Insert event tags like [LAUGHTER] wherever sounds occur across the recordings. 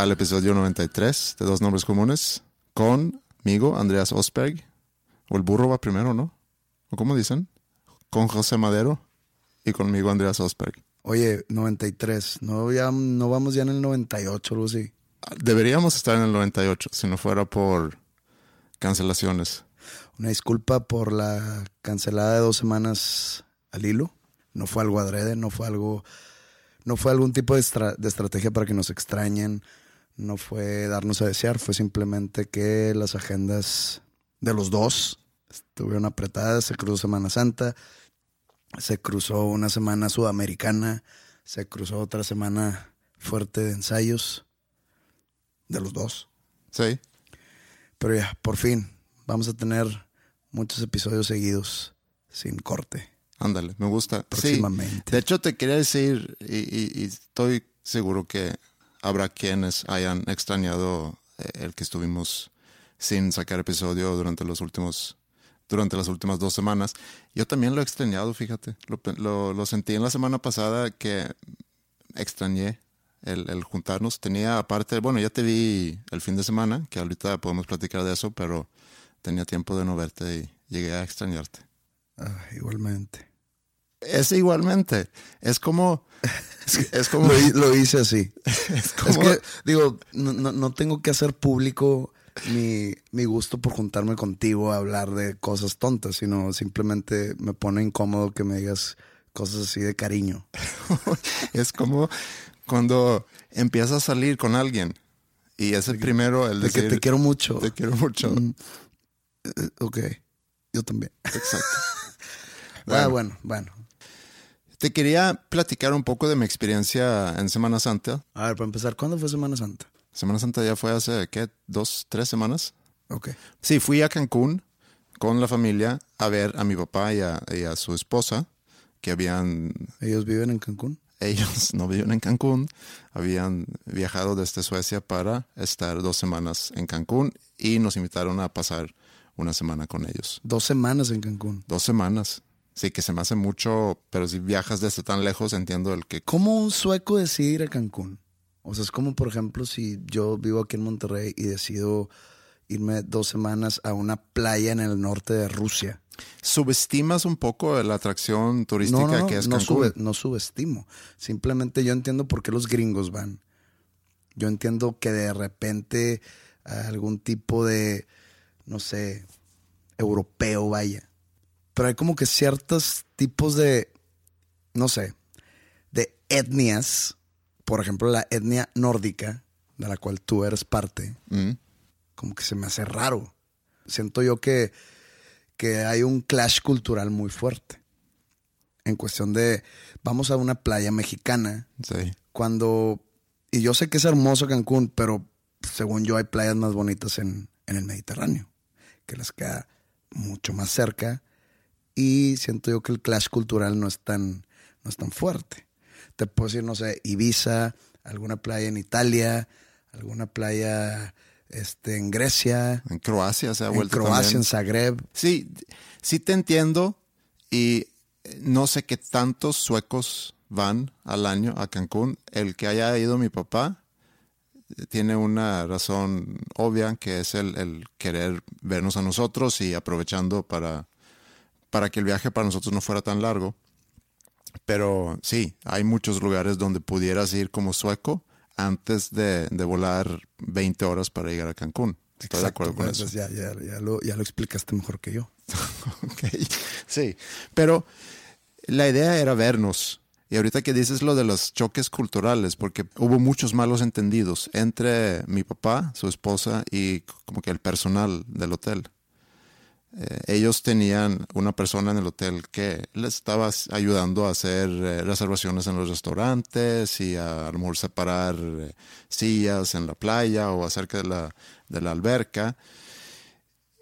al episodio 93 de Dos Nombres Comunes conmigo, Andreas Osberg. O el burro va primero, ¿no? ¿O cómo dicen? Con José Madero y conmigo, Andreas Osberg. Oye, 93. No, ya, no vamos ya en el 98, algo así. Deberíamos estar en el 98 si no fuera por cancelaciones. Una disculpa por la cancelada de dos semanas al hilo. No fue algo adrede, no fue algo no fue algún tipo de, de, estrategia para que nos extrañen, no fue darnos a desear, fue simplemente que las agendas de los dos estuvieron apretadas, se cruzó Semana Santa, se cruzó una semana sudamericana, se cruzó otra semana fuerte de ensayos de los dos. Sí. Pero ya, por fin, vamos a tener muchos episodios seguidos sin corte. Ándale, me gusta. Próximamente. De hecho, te quería decir, y, y, estoy seguro que habrá quienes hayan extrañado eh, el que estuvimos sin sacar episodio durante los últimos durante las últimas dos semanas. Yo también lo he extrañado, fíjate. Lo, lo, sentí en la semana pasada que extrañé el, el, juntarnos. Tenía aparte, bueno, ya te vi el fin de semana, que ahorita podemos platicar de eso, pero tenía tiempo de no verte y llegué a extrañarte. Ah, igualmente. Es igualmente. Es como. Es, es como. lo, lo, hice así. [LAUGHS] Es, como, es que, digo, no, no, no, tengo que hacer público mi, mi gusto por juntarme contigo a hablar de cosas tontas, sino simplemente me pone incómodo que me digas cosas así de cariño. [LAUGHS] es como cuando empiezas a salir con alguien y es el primero el de decir, que te quiero mucho. Te quiero mucho. Mm, ok, yo también. Exacto. bueno. [LAUGHS] Ah, bueno, bueno. Te quería platicar un poco de mi experiencia en Semana Santa. A ver, para empezar, ¿cuándo fue Semana Santa? Semana Santa ya fue hace, ¿qué? ¿Dos, tres semanas? Ok. Sí, fui a Cancún con la familia a ver a mi papá y a, y a su esposa, que habían... ¿Ellos viven en Cancún? Ellos no viven en Cancún, habían viajado desde Suecia para estar dos semanas en Cancún y nos invitaron a pasar una semana con ellos. Dos semanas en Cancún. Dos semanas. Sí, que se me hace mucho, pero si viajas desde tan lejos, entiendo el que... ¿Cómo un sueco decide ir a Cancún? O sea, es como, por ejemplo, si yo vivo aquí en Monterrey y decido irme dos semanas a una playa en el norte de Rusia. ¿Subestimas un poco la atracción turística no, no, no, que es no, Cancún? sube, no subestimo. Simplemente yo entiendo por qué los gringos van. Yo entiendo que de repente algún tipo de, no sé, europeo vaya pero hay como que ciertos tipos de, no sé, de etnias, por ejemplo la etnia nórdica, de la cual tú eres parte, Mm. como que se me hace raro. Siento yo que, que hay un clash cultural muy fuerte. En cuestión de, vamos a una playa mexicana, Sí. cuando, y yo sé que es hermoso Cancún, pero según yo hay playas más bonitas en, en el Mediterráneo, que les queda mucho más cerca y siento yo que el clash cultural no es tan, no es tan fuerte. Te puedo decir, no sé, Ibiza, alguna playa en Italia, alguna playa este, en Grecia, En Croacia se ha en vuelto Croacia, también. en Zagreb. Sí, sí te entiendo y no sé qué tantos suecos van al año a Cancún. El que haya ido mi papá eh, tiene una razón obvia que es el, el querer vernos a nosotros y aprovechando para, para que el viaje para nosotros no fuera tan largo. Pero sí, hay muchos lugares donde pudieras ir como sueco antes de, de volar 20 horas para llegar a Cancún. Estoy de acuerdo con eso. Ya, ya, ya, lo, ya lo explicaste mejor que yo. [LAUGHS] Ok, Sí, pero la idea era vernos. Y ahorita que dices lo de los choques culturales, porque hubo muchos malos entendidos entre mi papá, su esposa y como que el personal del hotel. Eh, ellos tenían una persona en el hotel que les estaba ayudando a hacer eh, reservaciones en los restaurantes y a, a lo eh, sillas en la playa o acerca de la, de la alberca.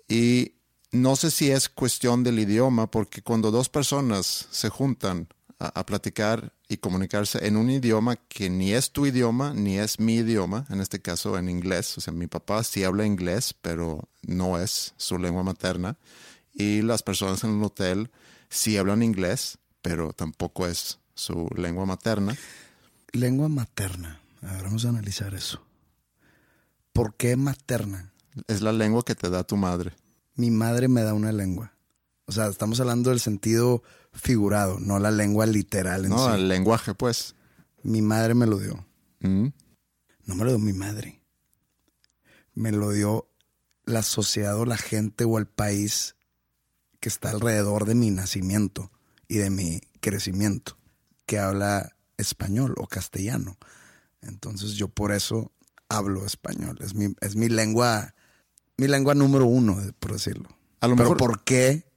Y no sé si es cuestión del idioma, porque cuando dos personas se juntan a, platicar y comunicarse en un idioma que ni es tu idioma, ni es mi idioma, en este caso en inglés, o sea, mi papá sí habla inglés, pero no es su lengua materna, y las personas en el hotel sí hablan inglés, pero tampoco es su lengua materna. Lengua materna. A ver, vamos a analizar eso. ¿Por qué materna? Es la lengua que te da tu madre. Mi madre me da una lengua. O sea, estamos hablando del sentido figurado, no la lengua literal en No, sí. el lenguaje, pues. Mi madre me lo dio. Mm. No me lo dio mi madre. Me lo dio la sociedad o la gente o el país que está alrededor de mi nacimiento y de mi crecimiento, que habla español o castellano. Entonces yo por eso hablo español. Es mi, es mi lengua, mi lengua número uno, por decirlo. A lo Pero mejor, ¿por qué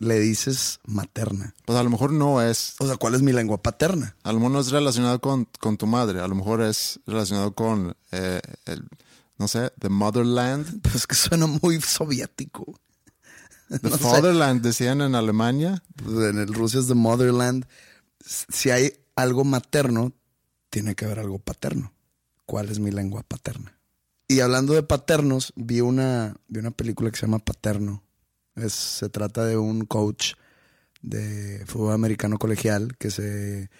le dices materna? pues a lo mejor no es, O sea, ¿cuál es mi lengua paterna? a lo mejor no es relacionado con, con tu madre, a lo mejor es relacionado con, eh, el, no sé, the motherland. [LAUGHS] Pues que suena muy soviético. The [LAUGHS] No sé. fatherland decían en Alemania. en el Rusia es the motherland. Si hay algo materno, tiene que haber algo paterno. ¿Cuál es mi lengua paterna? Y hablando de paternos, vi una, vi una película que se llama Paterno. Es, se trata de un coach de fútbol americano colegial que se,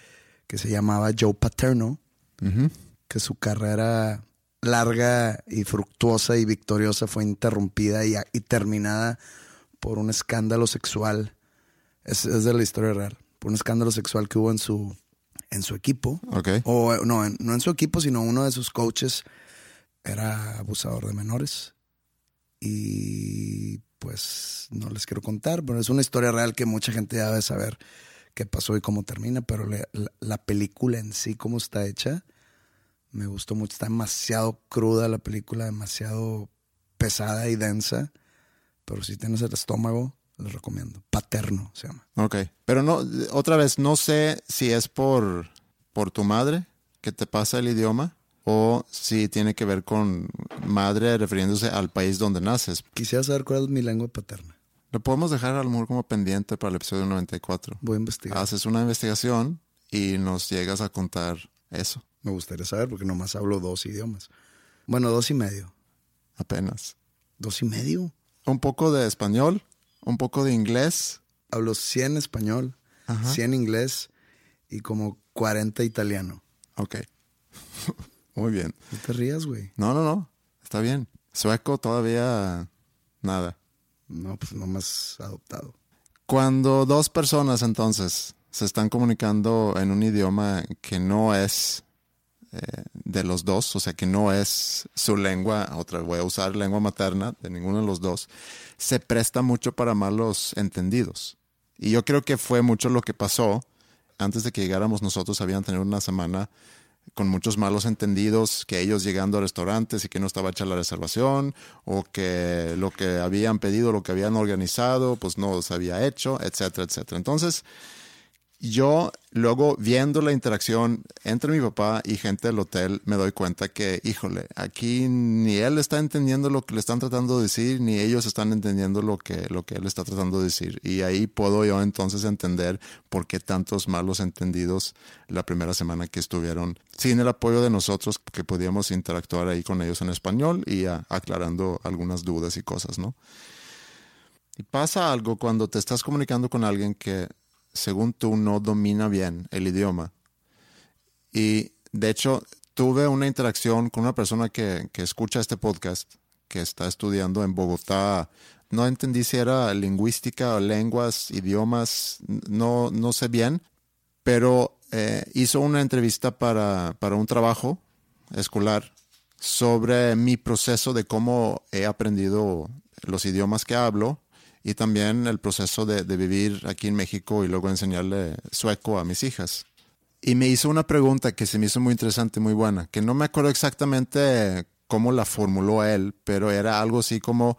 que se llamaba Joe Paterno, que su carrera larga y fructuosa y victoriosa fue interrumpida y, y terminada por un escándalo sexual. Es, es de la historia real. Por un escándalo sexual que hubo en su, en su equipo. Ok. O no, en- no en su equipo, sino uno de sus coaches era abusador de menores. Y pues no les quiero contar, pero es una historia real que mucha gente ya debe saber qué pasó y cómo termina. Pero la, la película en sí, cómo está hecha, me gustó mucho. Está demasiado cruda la película, demasiado pesada y densa. Pero si tienes el estómago, les recomiendo. Paterno se llama. Ok. Pero no, otra vez, no sé si es por, por tu madre que te pasa el idioma o si tiene que ver con madre refiriéndose al país donde naces. Quisiera saber cuál es mi lengua paterna. Lo podemos dejar a lo mejor como pendiente para el episodio 94. Voy a investigar. Haces una investigación y nos llegas a contar eso Me gustaría saber porque nomás hablo dos idiomas. Bueno, dos y medio. apenas. ¿Dos y medio? Un poco de español, un poco de inglés. Hablo 100 español, Ajá. 100 inglés y como 40 italiano. Ok. [LAUGHS] Muy bien. No te rías, güey. No, no, no. Está bien. Sueco todavía nada. No, pues nomás adoptado. Cuando dos personas entonces se están comunicando en un idioma que no es eh, de los dos, o sea, que no es su lengua, otra voy a usar lengua materna de ninguno de los dos, se presta mucho para malos entendidos. Y yo creo que fue mucho lo que pasó. Antes de que llegáramos nosotros habían tenido una semana con muchos malos entendidos, que ellos llegando a restaurantes y que no estaba hecha la reservación, o que lo que habían pedido, lo que habían organizado, pues no se había hecho, etcétera, etcétera. Entonces, yo luego viendo la interacción entre mi papá y gente del hotel, me doy cuenta que, híjole, aquí ni él está entendiendo lo que le están tratando de decir, ni ellos están entendiendo lo que, lo que él está tratando de decir. Y ahí puedo yo entonces entender por qué tantos malos entendidos la primera semana que estuvieron sin el apoyo de nosotros, que podíamos interactuar ahí con ellos en español y aclarando algunas dudas y cosas, ¿no? Y pasa algo cuando te estás comunicando con alguien que, según tú, no domina bien el idioma. Y de hecho, tuve una interacción con una persona que, que escucha este podcast, que está estudiando en Bogotá. No entendí si era lingüística o lenguas, idiomas, no, no sé bien, pero eh, hizo una entrevista para, para un trabajo escolar sobre mi proceso de cómo he aprendido los idiomas que hablo y también el proceso de, vivir aquí en México y luego enseñarle sueco a mis hijas. Y me hizo una pregunta que se me hizo muy interesante, muy buena, que no me acuerdo exactamente cómo la formuló él, pero era algo así como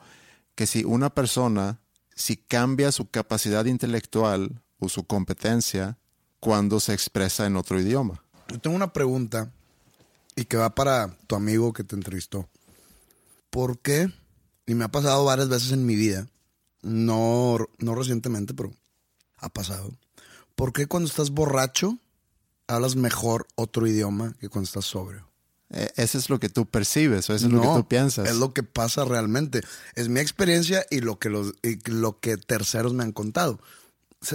que si una persona, si cambia su capacidad intelectual o su competencia cuando se expresa en otro idioma. Yo tengo una pregunta y que va para tu amigo que te entrevistó. ¿Por qué? Y me ha pasado varias veces en mi vida, no, no recientemente, pero ha pasado. ¿Por qué cuando estás borracho hablas mejor otro idioma que cuando estás sobrio? Eh, eso es lo que tú percibes, o eso es no, lo que tú piensas. Es lo que pasa realmente. Es mi experiencia y lo que, los, y lo que terceros me han contado.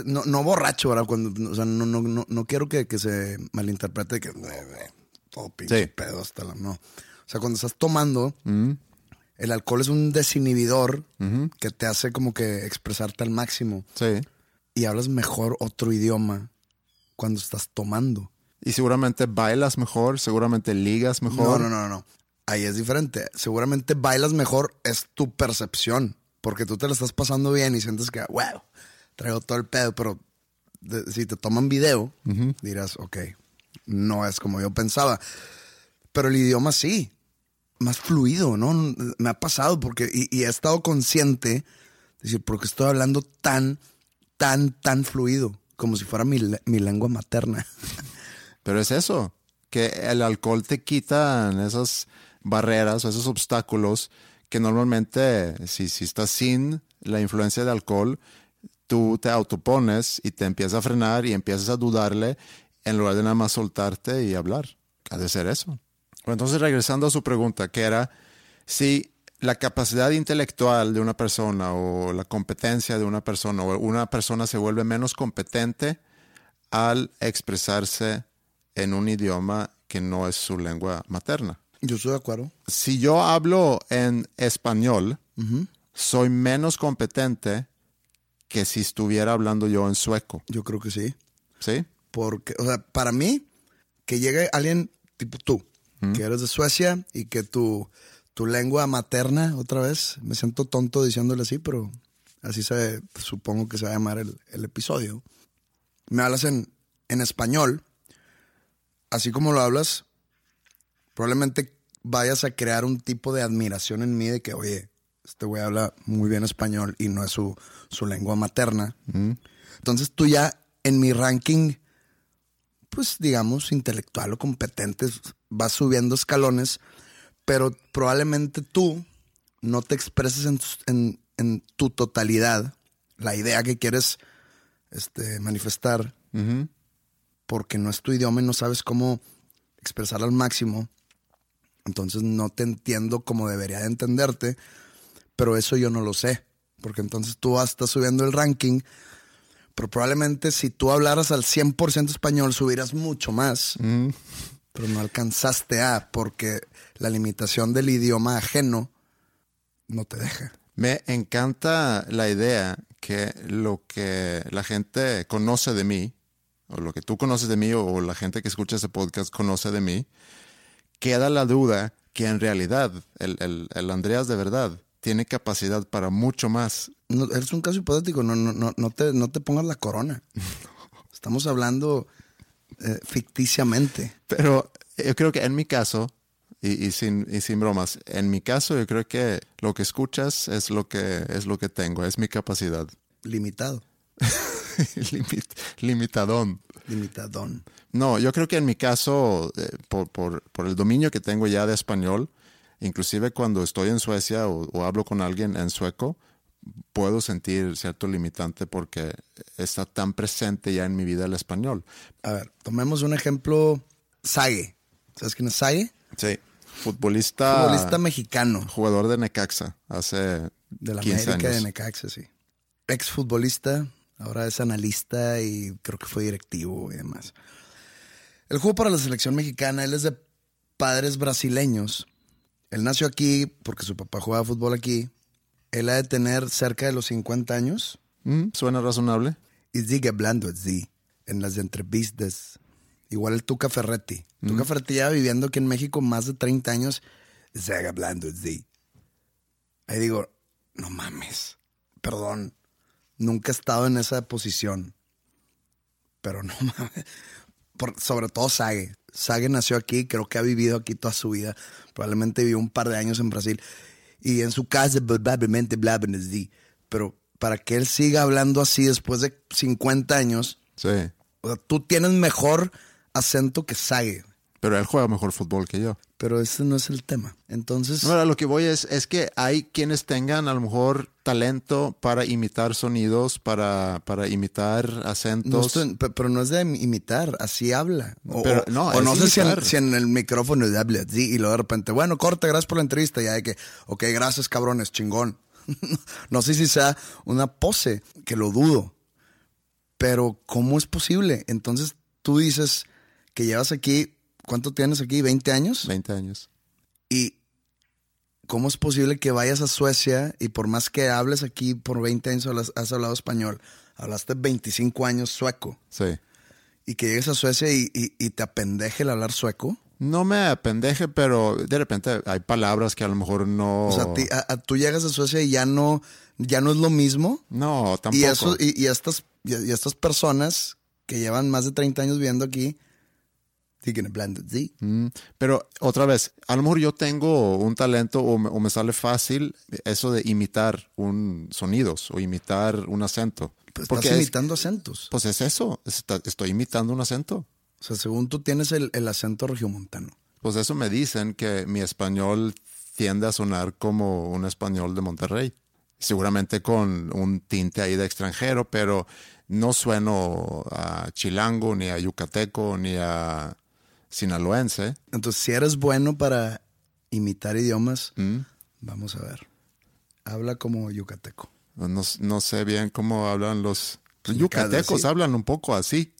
No, no borracho, ¿verdad? Cuando, o sea, no, no, no, no quiero que, que se malinterprete que todo pinche sí. pedo hasta la. No. O sea, cuando estás tomando, mm. El alcohol es un desinhibidor que te hace como que expresarte al máximo. Sí. Y hablas mejor otro idioma cuando estás tomando. Y seguramente bailas mejor, seguramente ligas mejor. No, no, no, no. Ahí es diferente. Seguramente bailas mejor, es tu percepción. Porque tú te la estás pasando bien y sientes que, wow, traigo todo el pedo. Pero de, si te toman video, uh -huh. dirás, ok, no es como yo pensaba. Pero el idioma sí, más fluido, ¿no? Me ha pasado porque, y, he estado consciente, decir, porque estoy hablando tan, tan, tan fluido, como si fuera mi, mi lengua materna. [LAUGHS] Pero es eso, que el alcohol te quita esas barreras o esos obstáculos que normalmente, si, si estás sin la influencia de alcohol, tú te autopones y te empiezas a frenar y empiezas a dudarle en lugar de nada más soltarte y hablar. Ha de ser eso. Entonces, regresando a su pregunta, que era si la capacidad intelectual de una persona o la competencia de una persona o una persona se vuelve menos competente al expresarse en un idioma que no es su lengua materna. Yo estoy de acuerdo. Si yo hablo en español, uh -huh. soy menos competente que si estuviera hablando yo en sueco. Yo creo que sí. ¿Sí? Porque, o sea, para mí, que llegue alguien tipo tú, que eres de Suecia y que tu, tu lengua materna, otra vez, me siento tonto diciéndole así, pero así se, supongo que se va a llamar el, el episodio. Me hablas en, en español así como lo hablas, probablemente vayas a crear un tipo de admiración en mí de que, oye, este güey habla muy bien español y no es su, su lengua materna. Mm. Entonces tú ya en mi ranking, pues digamos, intelectual o competente, vas subiendo escalones, pero probablemente tú no te expreses en, en, en tu totalidad la idea que quieres este, manifestar. Uh -huh porque no es tu idioma y no sabes cómo expresar al máximo. Entonces no te entiendo como debería de entenderte, pero eso yo no lo sé, porque entonces tú estás subiendo el ranking, pero probablemente si tú hablaras al 100% español subirás mucho más, mm. pero no alcanzaste a, porque la limitación del idioma ajeno no te deja. Me encanta la idea que lo que la gente conoce de mí, o lo que tú conoces de mí o la gente que escucha ese podcast conoce de mí, queda la duda que en realidad el, el, el Andreas de verdad tiene capacidad para mucho más. No, eres un caso hipotético, no, no, no, no, te, no te pongas la corona. [LAUGHS] Estamos hablando eh, ficticiamente. Pero yo creo que en mi caso, y, y, sin, y sin bromas, en mi caso yo creo que lo que escuchas es lo que, es lo que tengo, es mi capacidad. Limitado. [LAUGHS] Limit, limitadón. Limitadón. No, yo creo que en mi caso, eh, por, por, por, el dominio que tengo ya de español, inclusive cuando estoy en Suecia o, o, hablo con alguien en sueco, puedo sentir cierto limitante porque está tan presente ya en mi vida el español. A ver, tomemos un ejemplo, Sague. ¿Sabes quién es Sague? Sí, futbolista. Futbolista mexicano. Jugador de Necaxa hace De la 15 América años. de Necaxa, sí. exfutbolista, ahora es analista y creo que fue directivo y demás. Él jugó para la selección mexicana, él es de padres brasileños. Él nació aquí porque su papá jugaba fútbol aquí. Él ha de tener cerca de los 50 años. Mm, suena razonable. Y sigue hablando así en las entrevistas. Igual el Tuca Ferretti. Tuca Ferretti ya viviendo aquí en México más de 30 años. Sigue hablando así. Ahí digo, no mames. Perdón. Nunca he estado en esa posición. Pero no [LAUGHS] mames. Por- sobre todo Sage. Sage nació aquí, creo que ha vivido aquí toda su vida. Probablemente vivió un par de años en Brasil. Y en su casa probablemente hablaban así. Pero para que él siga hablando así después de 50 años, Sí. o sea, tú tienes mejor acento que Sage. Pero él juega mejor fútbol que yo. Pero ese no es el tema. Entonces, No, lo que voy es, es que hay quienes tengan a lo mejor talento para imitar sonidos, para, para imitar no acentos. estoy- pe- pero no es de imitar, así habla. O, Pero, no, o no sé si en, si en el micrófono habla así y luego de repente, bueno, corte, gracias por la entrevista. Ya de que, ok, gracias cabrones, chingón. [LAUGHS] no sé si sea una pose, que lo dudo. Pero, ¿cómo es posible? Entonces, tú dices que llevas aquí, ¿cuánto tienes aquí? ¿20 años? 20 años. Y ¿cómo es posible que vayas a Suecia y por más que hables aquí por 20 años has hablado español, hablaste 25 años sueco Sí. y que llegues a Suecia y, y- y te apendeje el hablar sueco? No me apendeje, pero de repente hay palabras que a lo mejor no. O sea, a- a- tú llegas a Suecia y ya no, ya no es lo mismo. No, tampoco. Y, eso, y, y estas, y, y estas personas que llevan más de 30 años viviendo aquí, hablando así. Mm, Pero otra vez, a lo mejor yo tengo un talento o me, o me sale fácil eso de imitar un sonidos o imitar un acento. Pues estás Porque es- imitando acentos. pues es eso, está- estoy imitando un acento. O sea, según tú tienes el, el acento regiomontano. Pues eso me dicen que mi español tiende a sonar como un español de Monterrey. Seguramente con un tinte ahí de extranjero, pero no sueno a chilango, ni a yucateco, ni a sinaloense. Entonces, si eres bueno para imitar idiomas, Mm. vamos a ver. Habla como yucateco. No, no sé bien cómo hablan los yucatecos, hablan un poco así,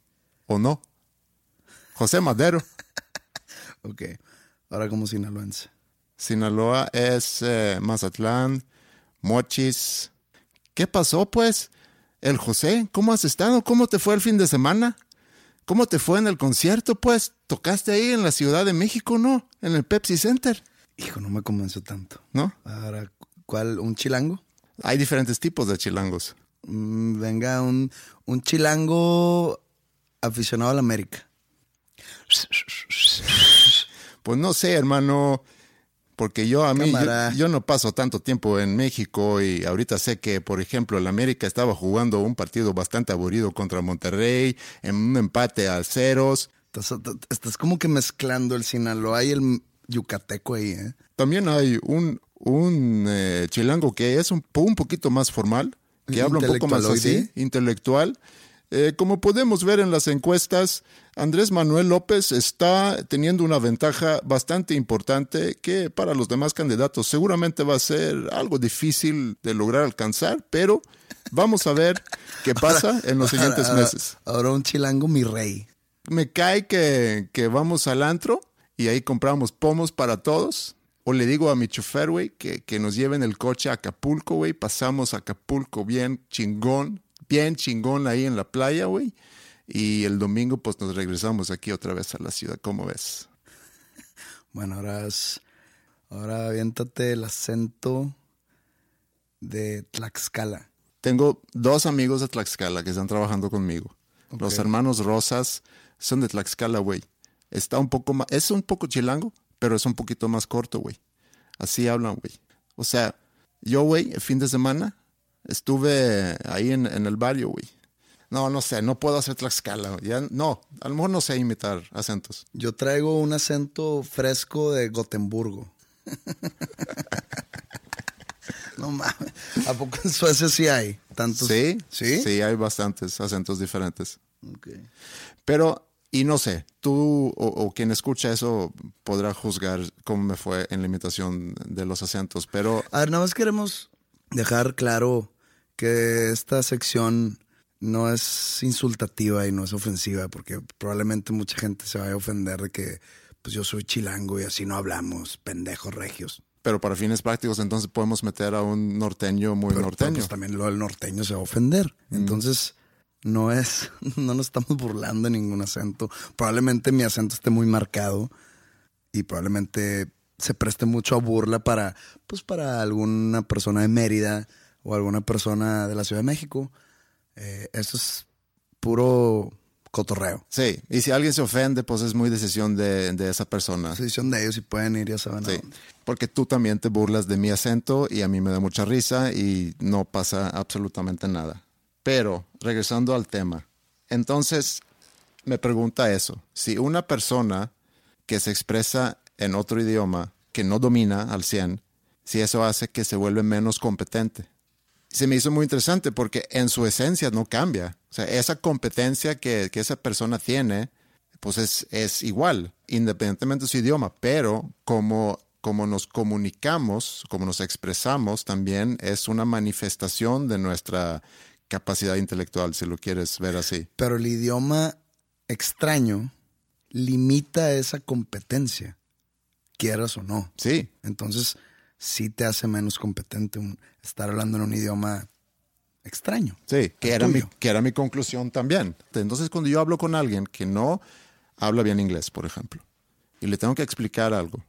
¿o no? José Madero, [LAUGHS] Ok. Ahora como sinaloense. Sinaloa es eh, Mazatlán, Mochis. ¿Qué pasó, pues? El José, ¿cómo has estado? ¿Cómo te fue el fin de semana? ¿Cómo te fue en el concierto, pues? ¿Tocaste ahí en la Ciudad de México, no? En el Pepsi Center, Hijo, no me convenció tanto. ¿no? Ahora, ¿cuál? ¿Un chilango? Hay diferentes tipos de chilangos. Mm, venga, un, un chilango aficionado a la América. Pues no sé, hermano, porque yo a mí, yo, no paso tanto tiempo en México y ahorita sé que, por ejemplo, el América estaba jugando un partido bastante aburrido contra Monterrey, en un empate a ceros. Estás, estás como que mezclando el Sinaloa y el yucateco ahí, ¿eh? También hay un, un eh, chilango que es un, un poquito más formal, que habla un poco más así, intelectual. Eh, como podemos ver en las encuestas, Andrés Manuel López está teniendo una ventaja bastante importante que para los demás candidatos seguramente va a ser algo difícil de lograr alcanzar, pero vamos a ver qué [LAUGHS] pasa en los siguientes Ahora- meses. Ahora un chilango mi rey. Me cae que, que vamos al antro y ahí compramos pomos para todos. O le digo a mi chofer, güey, que, que nos lleven el coche a Acapulco, güey. Pasamos a Acapulco bien chingón, bien chingón ahí en la playa, güey. Y el domingo, pues nos regresamos aquí otra vez a la ciudad. ¿Cómo ves? [LAUGHS] Bueno, ahora es, ahora aviéntate el acento de Tlaxcala. Tengo dos amigos de Tlaxcala que están trabajando conmigo. Los hermanos Rosas son de Tlaxcala, güey. Está un poco más, es un poco chilango, pero es un poquito más corto, güey. Así hablan, güey. O sea, yo, güey, el fin de semana estuve ahí en, en el barrio, güey. No, no sé, no puedo hacer Tlaxcala. Ya, no, a lo mejor no sé imitar acentos. Yo traigo un acento fresco de Gotemburgo. [LAUGHS] no mames. ¿A poco en Suecia sí hay tantos? Sí, ¿Sí? sí, hay bastantes acentos diferentes. Pero, y no sé, tú o, o quien escucha eso podrá juzgar cómo me fue en la imitación de los acentos, pero A ver, nada más queremos dejar claro que esta sección no es insultativa y no es ofensiva, porque probablemente mucha gente se vaya a ofender de que pues yo soy chilango y así no hablamos, pendejos regios. Pero para fines prácticos, entonces podemos meter a un norteño muy Pero, norteño. pues, también lo del norteño se va a ofender. Entonces, no es, [LAUGHS] no nos estamos burlando de ningún acento. Probablemente mi acento esté muy marcado y probablemente se preste mucho a burla para, pues para alguna persona de Mérida o alguna persona de la Ciudad de México. Eh, eso es puro cotorreo. Sí, y si alguien se ofende, pues es muy decisión de, de esa persona. Decisión de ellos y pueden ir, ya saben. a Sí, dónde. porque tú también te burlas de mi acento y a mí me da mucha risa y no pasa absolutamente nada. Pero, regresando al tema, entonces me pregunta eso, si una persona que se expresa en otro idioma que no domina al 100, si eso hace que se vuelve menos competente. Se me hizo muy interesante porque en su esencia no cambia. O sea, esa competencia que, que esa persona tiene, pues es, es igual, independientemente de su idioma, pero como, como nos comunicamos, como nos expresamos, también es una manifestación de nuestra capacidad intelectual, si lo quieres ver así. Pero el idioma extraño limita esa competencia, quieras o no. Sí, Entonces, sí te hace menos competente un- estar hablando en un idioma extraño. sí, que era, mi, que era mi conclusión también. Entonces, cuando yo hablo con alguien que no habla bien inglés, por ejemplo, y le tengo que explicar algo,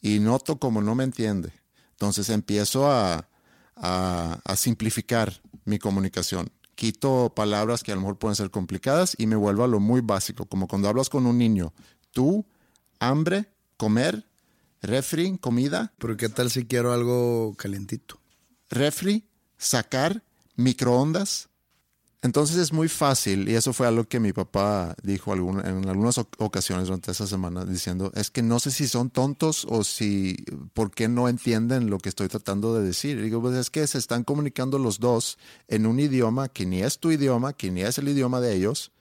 y noto como no me entiende, entonces empiezo a, a, a simplificar mi comunicación. Quito palabras que a lo mejor pueden ser complicadas y me vuelvo a lo muy básico, como cuando hablas con un niño. Tú, hambre, comer, refri, comida, Pero ¿qué tal si quiero algo calientito? refri, sacar, microondas. Entonces es muy fácil, y eso fue algo que mi papá dijo algún- en algunas oc- ocasiones durante esa semana, diciendo, es que no sé si son tontos o si, ¿por qué no entienden lo que estoy tratando de decir? Y digo, pues es que se están comunicando los dos en un idioma que ni es tu idioma, que ni es el idioma de ellos,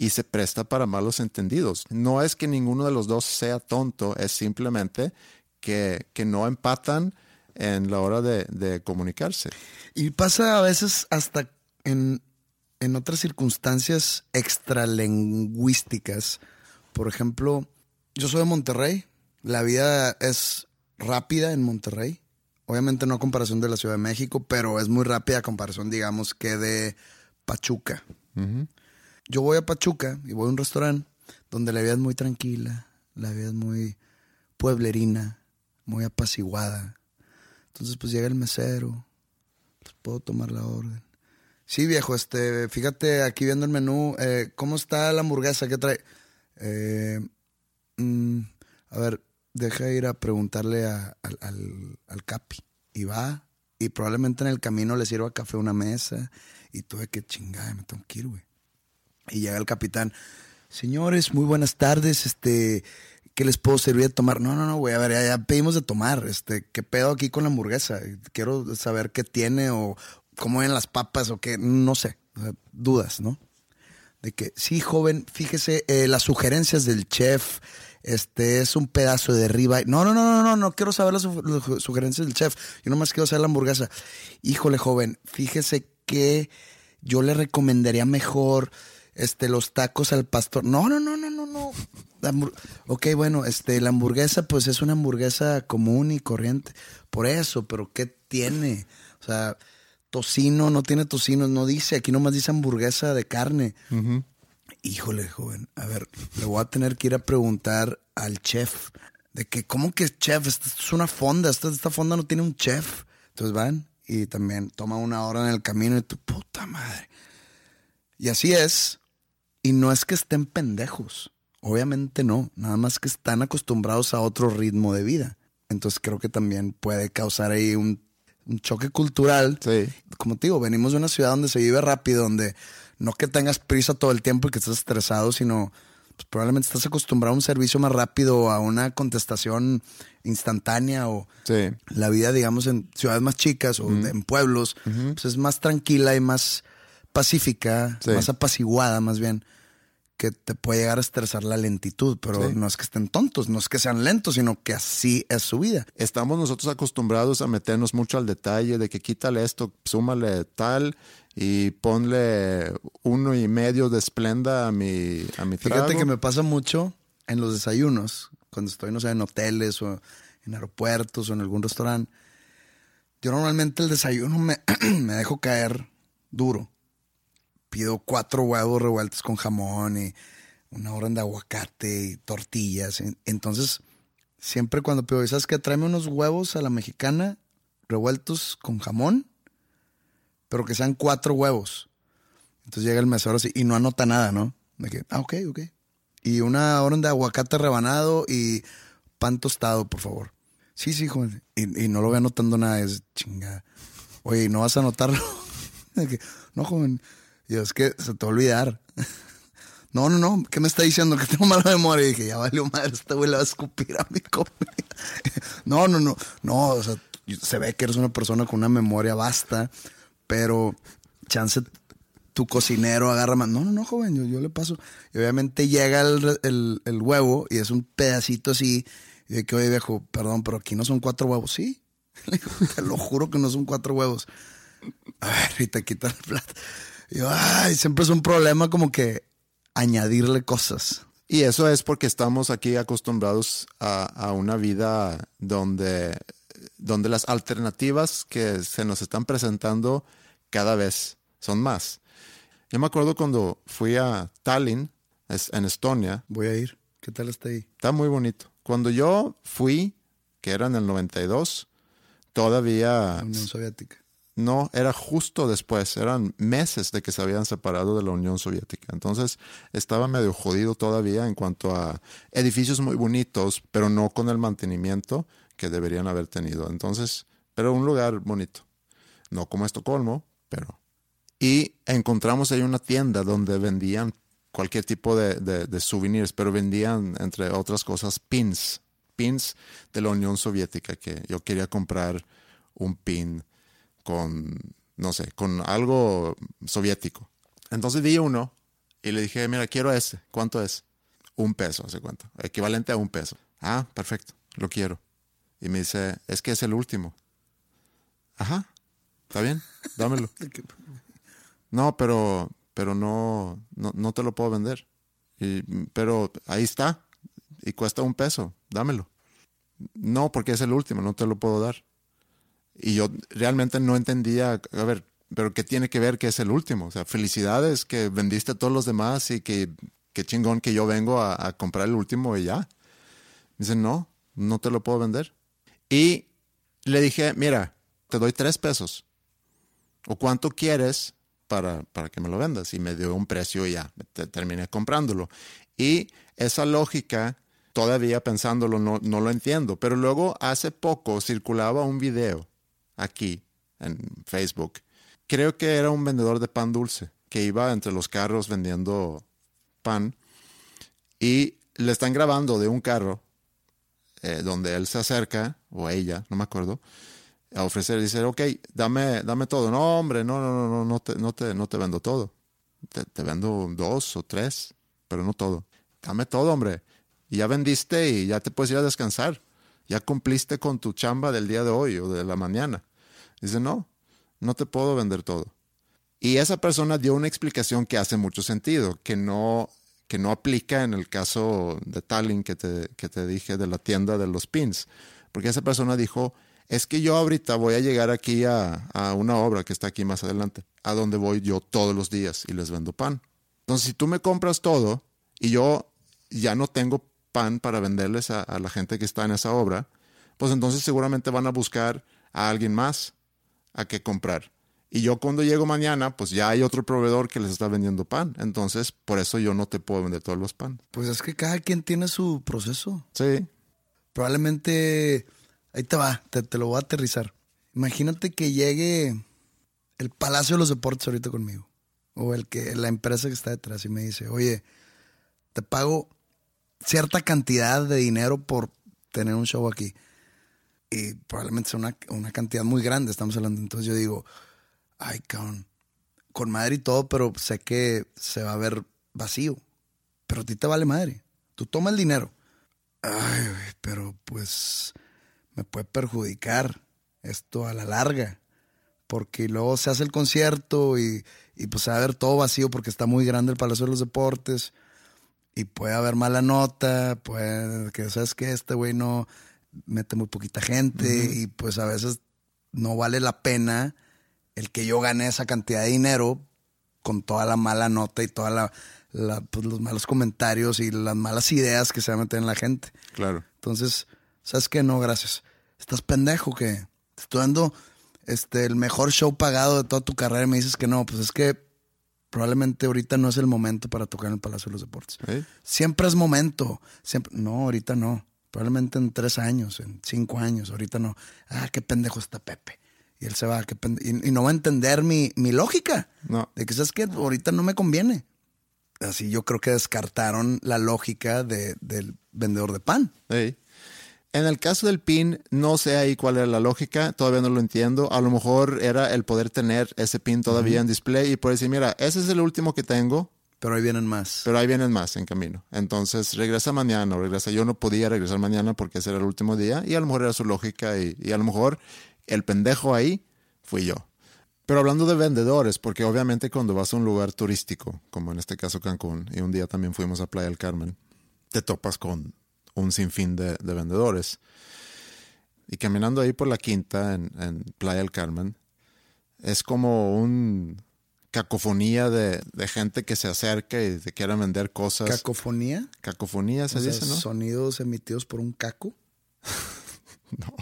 y se presta para malos entendidos. No es que ninguno de los dos sea tonto, es simplemente que, que no empatan en la hora de, de comunicarse. Y pasa a veces hasta en, en otras circunstancias extralingüísticas. Por ejemplo, yo soy de Monterrey. La vida es rápida en Monterrey. Obviamente no a comparación de la Ciudad de México, pero es muy rápida a comparación, digamos, que de Pachuca. Yo voy a Pachuca y voy a un restaurante donde la vida es muy tranquila, la vida es muy pueblerina, muy apaciguada. Entonces, pues llega el mesero, pues, puedo tomar la orden. Sí, viejo, este, fíjate aquí viendo el menú, eh, ¿cómo está la hamburguesa? ¿Qué trae? Eh, mm, a ver, deja ir a preguntarle al, al, al Capi. Y va, y probablemente en el camino le sirva café a una mesa, y tuve que chingar, me tengo que ir, güey. Y llega el capitán, señores, muy buenas tardes, este, ¿qué les puedo servir de tomar? No, no, no, güey, a ver, ya, pedimos de tomar, este, ¿qué pedo aquí con la hamburguesa? Quiero saber qué tiene o cómo ven las papas o qué, no sé, dudas, ¿no? De que, sí, joven, fíjese, eh, las sugerencias del chef, este, es un pedazo de ribeye. No, no, no, no, no, no quiero saber las, las sugerencias del chef, yo nomás quiero saber la hamburguesa. Híjole, joven, fíjese que yo le recomendaría mejor este los tacos al pastor. No, no, no, no, no, no. Ok, bueno, este, la hamburguesa, pues es una hamburguesa común y corriente. Por eso, pero ¿qué tiene? O sea, tocino, no tiene tocino, no dice, aquí nomás dice hamburguesa de carne. Híjole, joven, a ver, le voy a tener que ir a preguntar al chef de que, ¿cómo que chef? Esta es una fonda, esta, esta fonda no tiene un chef. Entonces van y también toma una hora en el camino y tu puta madre. Y así es. Y no es que estén pendejos. Obviamente no. Nada más que están acostumbrados a otro ritmo de vida. Entonces creo que también puede causar ahí un, un choque cultural. Sí. Como te digo, venimos de una ciudad donde se vive rápido, donde no que tengas prisa todo el tiempo y que estés estresado, sino pues, probablemente estás acostumbrado a un servicio más rápido, a una contestación instantánea o Sí. la vida, digamos, en ciudades más chicas o en pueblos, pues es más tranquila y más pacífica, Sí. más apaciguada más bien que te puede llegar a estresar la lentitud, pero no es que estén tontos, no es que sean lentos, sino que así es su vida. Estamos nosotros acostumbrados a meternos mucho al detalle de que quítale esto, súmale tal y ponle uno y medio de esplenda a mi, a mi trago. Fíjate que me pasa mucho en los desayunos, cuando estoy, no sé, en hoteles o en aeropuertos o en algún restaurante. Yo normalmente el desayuno me, [CLEARS THROAT] me dejo caer duro pido cuatro huevos revueltos con jamón y una orden de aguacate y tortillas. Entonces, siempre cuando pido, ¿sabes qué? Tráeme unos huevos a la mexicana revueltos con jamón, pero que sean cuatro huevos. Entonces llega el mesero así y no anota nada, ¿no? De que, ah, ok, ok. Y una orden de aguacate rebanado y pan tostado, por favor. Sí, sí, joven. Y, no lo voy anotando nada, es chingada. Oye, ¿no vas a anotarlo? [LAUGHS] no, joven. Y yo, es que se te va a olvidar. [LAUGHS] No, no, no, ¿qué me está diciendo? Que tengo mala memoria. Y dije, ya valió madre, este güey le va a escupir a mi [LAUGHS] comida. No, no, no, no, o sea, se ve que eres una persona con una memoria vasta, pero chance tu cocinero agarra más. No, no, no, joven, yo, le paso. Y obviamente llega el, el, huevo y es un pedacito así. Y de que, oye, viejo, perdón, pero aquí no son cuatro huevos. Sí, [LAUGHS] te lo juro que no son cuatro huevos. A ver, y te quita el plato. Y ay, siempre es un problema como que añadirle cosas. Y eso es porque estamos aquí acostumbrados a, una vida donde, donde las alternativas que se nos están presentando cada vez son más. Yo me acuerdo cuando fui a Tallinn, en Estonia. Voy a ir. ¿Qué tal está ahí? Está muy bonito. Cuando yo fui, que era en el 92, todavía... La Unión Soviética. No, era justo después, eran meses de que se habían separado de la Unión Soviética. Entonces estaba medio jodido todavía en cuanto a edificios muy bonitos, pero no con el mantenimiento que deberían haber tenido. Entonces, pero un lugar bonito. No como Estocolmo, pero... Y encontramos ahí una tienda donde vendían cualquier tipo de, de souvenirs, pero vendían, entre otras cosas, pins. Pins de la Unión Soviética, que yo quería comprar un pin con, no sé, con algo soviético. Entonces vi uno y le dije, mira, quiero ese. ¿Cuánto es? Un peso, hace cuánto. Equivalente a un peso. Ah, perfecto, lo quiero. Y me dice, es que es el último. Ajá, está bien, dámelo. [LAUGHS] no, pero, pero no, no, no te lo puedo vender. Y, pero ahí está, y cuesta un peso, dámelo. No, porque es el último, no te lo puedo dar. Y yo realmente no entendía, a ver, pero ¿qué tiene que ver que es el último? O sea, felicidades que vendiste a todos los demás y que qué chingón que yo vengo a, comprar el último y ya. dice, no, no te lo puedo vender. Y le dije, mira, te doy tres pesos. ¿O cuánto quieres para, para que me lo vendas? Y me dio un precio y ya, terminé comprándolo. Y esa lógica, todavía pensándolo, no, no lo entiendo. Pero luego, hace poco, circulaba un video aquí en Facebook. Creo que era un vendedor de pan dulce que iba entre los carros vendiendo pan y le están grabando de un carro eh, donde él se acerca, o ella, no me acuerdo, a ofrecer, dice, ok, dame, dame todo. No, hombre, no, no, no, no, no te, no te, no te vendo todo. Te, te, vendo dos o tres, pero no todo. Dame todo, hombre. Y ya vendiste y ya te puedes ir a descansar. Ya cumpliste con tu chamba del día de hoy o de la mañana. Dice, no, no te puedo vender todo. Y esa persona dio una explicación que hace mucho sentido, que no, que no aplica en el caso de Tallinn que te, que te dije de la tienda de los pins. Porque esa persona dijo, es que yo ahorita voy a llegar aquí a, a, una obra que está aquí más adelante, a donde voy yo todos los días y les vendo pan. Entonces, si tú me compras todo y yo ya no tengo pan para venderles a, a la gente que está en esa obra, pues entonces seguramente van a buscar a alguien más a qué comprar. Y yo cuando llego mañana, pues ya hay otro proveedor que les está vendiendo pan. Entonces, por eso yo no te puedo vender todos los pan. Pues es que cada quien tiene su proceso. Sí. Probablemente, ahí te va, te, te lo voy a aterrizar. Imagínate que llegue el Palacio de los Deportes ahorita conmigo. O el que, la empresa que está detrás y me dice, oye, te pago cierta cantidad de dinero por tener un show aquí y probablemente sea una, una, cantidad muy grande, estamos hablando. Entonces yo digo, ay, cabrón, con madre y todo, pero sé que se va a ver vacío. pero a ti te vale madre. Tú toma el dinero. Ay, pero pues me puede perjudicar esto a la larga. Porque luego se hace el concierto y, y pues se va a ver todo vacío porque está muy grande el Palacio de los Deportes. Y puede haber mala nota, puede que sabes que este güey no mete muy poquita gente y pues a veces no vale la pena el que yo gane esa cantidad de dinero con toda la mala nota y toda la, la, pues, los malos comentarios y las malas ideas que se va a meter en la gente. Claro. Entonces, ¿sabes qué? No, gracias. Estás pendejo que te estoy dando este, el mejor show pagado de toda tu carrera y me dices que no. Pues es que probablemente ahorita no es el momento para tocar en el Palacio de los Deportes. ¿Eh? Siempre es momento. Siempre. No, ahorita no. Probablemente en tres años, en cinco años. Ahorita no. Ah, qué pendejo está Pepe. Y él se va. Qué pende- y, y no va a entender mi, mi lógica. No. De que, ¿sabes qué? Ahorita no me conviene. Así yo creo que descartaron la lógica de- del vendedor de pan. Ey. En el caso del pin, no sé ahí cuál era la lógica, todavía no lo entiendo. A lo mejor era el poder tener ese pin todavía en display y por decir, mira, ese es el último que tengo, Pero ahí vienen más. pero ahí vienen más en camino. Entonces regresa mañana o regresa. Yo no podía regresar mañana porque ese era el último día y a lo mejor era su lógica y, a lo mejor el pendejo ahí fui yo. Pero hablando de vendedores, porque obviamente cuando vas a un lugar turístico, como en este caso Cancún, y un día también fuimos a Playa del Carmen, te topas con un sinfín de, de vendedores. Y caminando ahí por la quinta en Playa del Carmen, es como un cacofonía de, de gente que se acerca y te quiere vender cosas. ¿Cacofonía? cacofonía se O sea, dice, ¿no? Sonidos emitidos por un caco. [LAUGHS] No,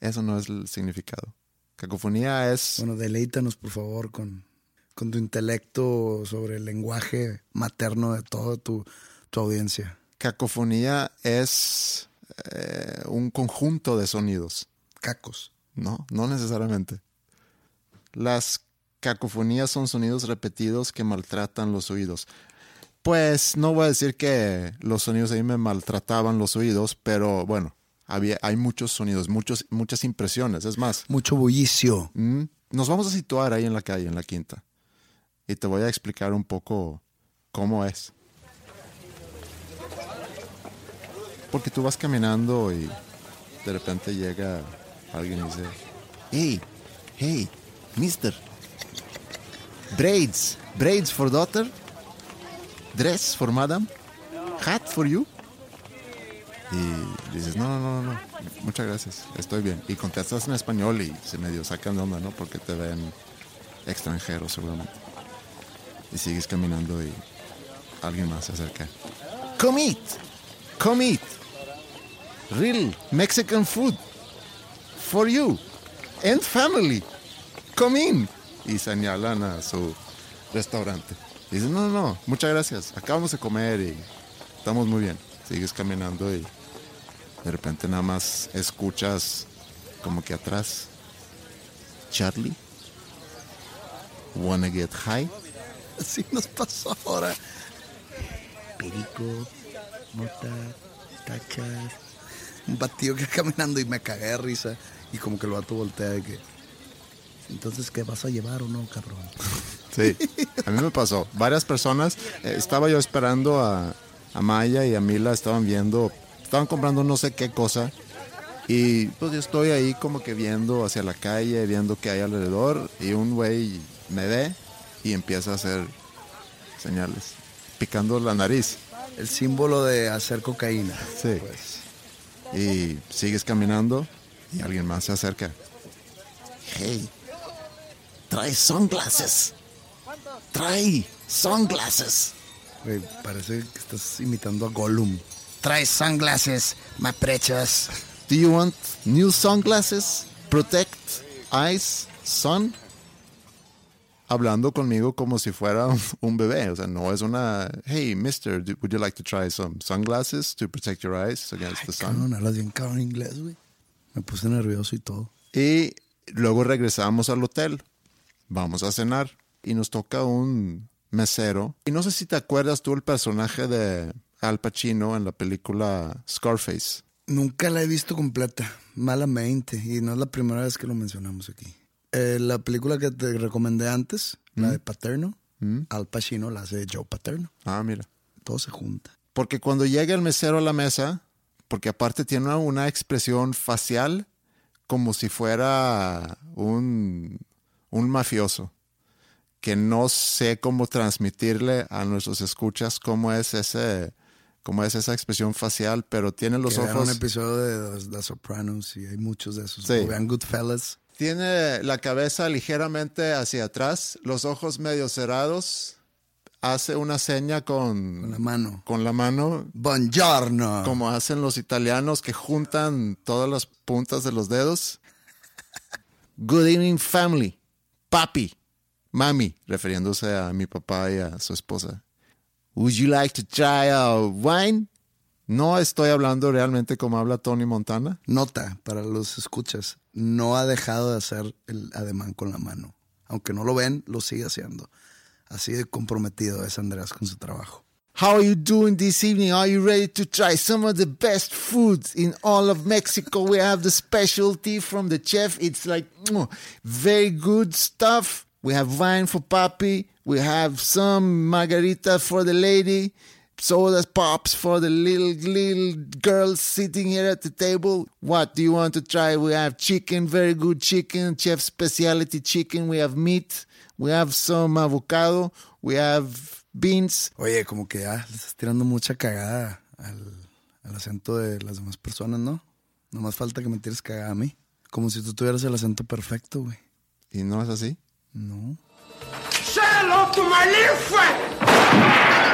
eso no es el significado. Cacofonía es... Bueno, deleítanos, por favor, con, con tu intelecto sobre el lenguaje materno de toda tu, tu audiencia. Cacofonía es eh, un conjunto de sonidos. Cacos. No, no necesariamente. Las cacofonías son sonidos repetidos que maltratan los oídos. Pues no voy a decir que los sonidos ahí me maltrataban los oídos, pero bueno, había, hay muchos sonidos, muchos, muchas impresiones. Es más, Mucho bullicio. mm, nos vamos a situar ahí en la calle, en la quinta. Y te voy a explicar un poco cómo es. Porque tú vas caminando y de repente llega alguien y dice, hey, hey, mister, braids, braids for daughter, dress for madam, hat for you. Y dices, no, no, no, no, muchas gracias, estoy bien. Y contestas en español y se medio sacan de onda, ¿no? Porque te ven extranjero seguramente. Y sigues caminando y alguien más se acerca. Come eat, come eat. Real Mexican food for you and family. Come in. Y señalan a su restaurante. Y dicen, no, no, no, muchas gracias. Acabamos de comer y estamos muy bien. Sigues caminando y de repente nada más escuchas como que atrás. Charlie, wanna get high? [LAUGHS] Así nos pasó ahora. Perico, mota, tachas. Un batido que caminando y me cagué de risa. Y como que el vato voltea de que. Entonces, ¿qué vas a llevar o no, cabrón? Sí, a mí me pasó. Varias personas, eh, estaba yo esperando a, a Maya y a Mila, estaban viendo, estaban comprando no sé qué cosa. Y pues yo estoy ahí como que viendo hacia la calle, viendo qué hay alrededor. Y un güey me ve y empieza a hacer señales, picando la nariz. El símbolo de hacer cocaína. Sí. Pues. Y sigues caminando y alguien más se acerca. Hey, trae sunglasses. Trae sunglasses. Güey, parece que estás imitando a Gollum. Trae sunglasses, my precious. Do you want new sunglasses? Protect eyes, sun. Hablando conmigo como si fuera [LAUGHS] un, bebé. O sea, no es una. Hey, mister, do- would you like to try some sunglasses to protect your eyes against the sun? Cabrón, hablas bien cabrón inglés, güey. Me puse nervioso y todo. Y luego regresamos al hotel. Vamos a cenar. Y nos toca un mesero. Y no sé si te acuerdas tú el personaje de Al Pacino en la película Scarface. Nunca la he visto completa, malamente, y no es la primera vez que lo mencionamos aquí. Eh, la película que te recomendé antes, la de Paterno, Al Pacino la hace Joe Paterno. Ah, mira. todo se junta. Porque cuando llega el mesero a la mesa, porque aparte tiene una, una expresión facial como si fuera un, un mafioso, que no sé cómo transmitirle a nuestros escuchas cómo es ese cómo es esa expresión facial, pero tiene los Que ojos un episodio de The- The Sopranos y hay muchos de esos. Sí. Vean Goodfellas. Tiene la cabeza ligeramente hacia atrás, los ojos medio cerrados, hace una seña con, Con la mano. con la mano, Buongiorno. como hacen los italianos que juntan todas las puntas de los dedos. [LAUGHS] Good evening family, papi, mami, refiriéndose a mi papá y a su esposa. Would you like to try a wine? No estoy hablando realmente como habla Tony Montana. Nota para los escuchas. No ha dejado de hacer el ademán con la mano. Aunque no lo ven, lo sigue haciendo. Así de comprometido es Andreas con su trabajo. How are you doing this evening? Are you ready to try some of the best foods in all of Mexico? We have the specialty from the chef. It's like very good stuff. We have wine for Papi. We have some margarita for the lady. Soda pops for the little little girls sitting here at the table. What do you want to try? We have chicken, very good chicken, chef specialty chicken. We have meat. We have some avocado. We have beans. Oye, como que ya le estás tirando mucha cagada al, al acento de las demás personas, ¿no? Nomás falta que me tires cagada a mí. Como si tú tuvieras el acento perfecto, güey. ¿Y no es así? No. Say hello to my little friend.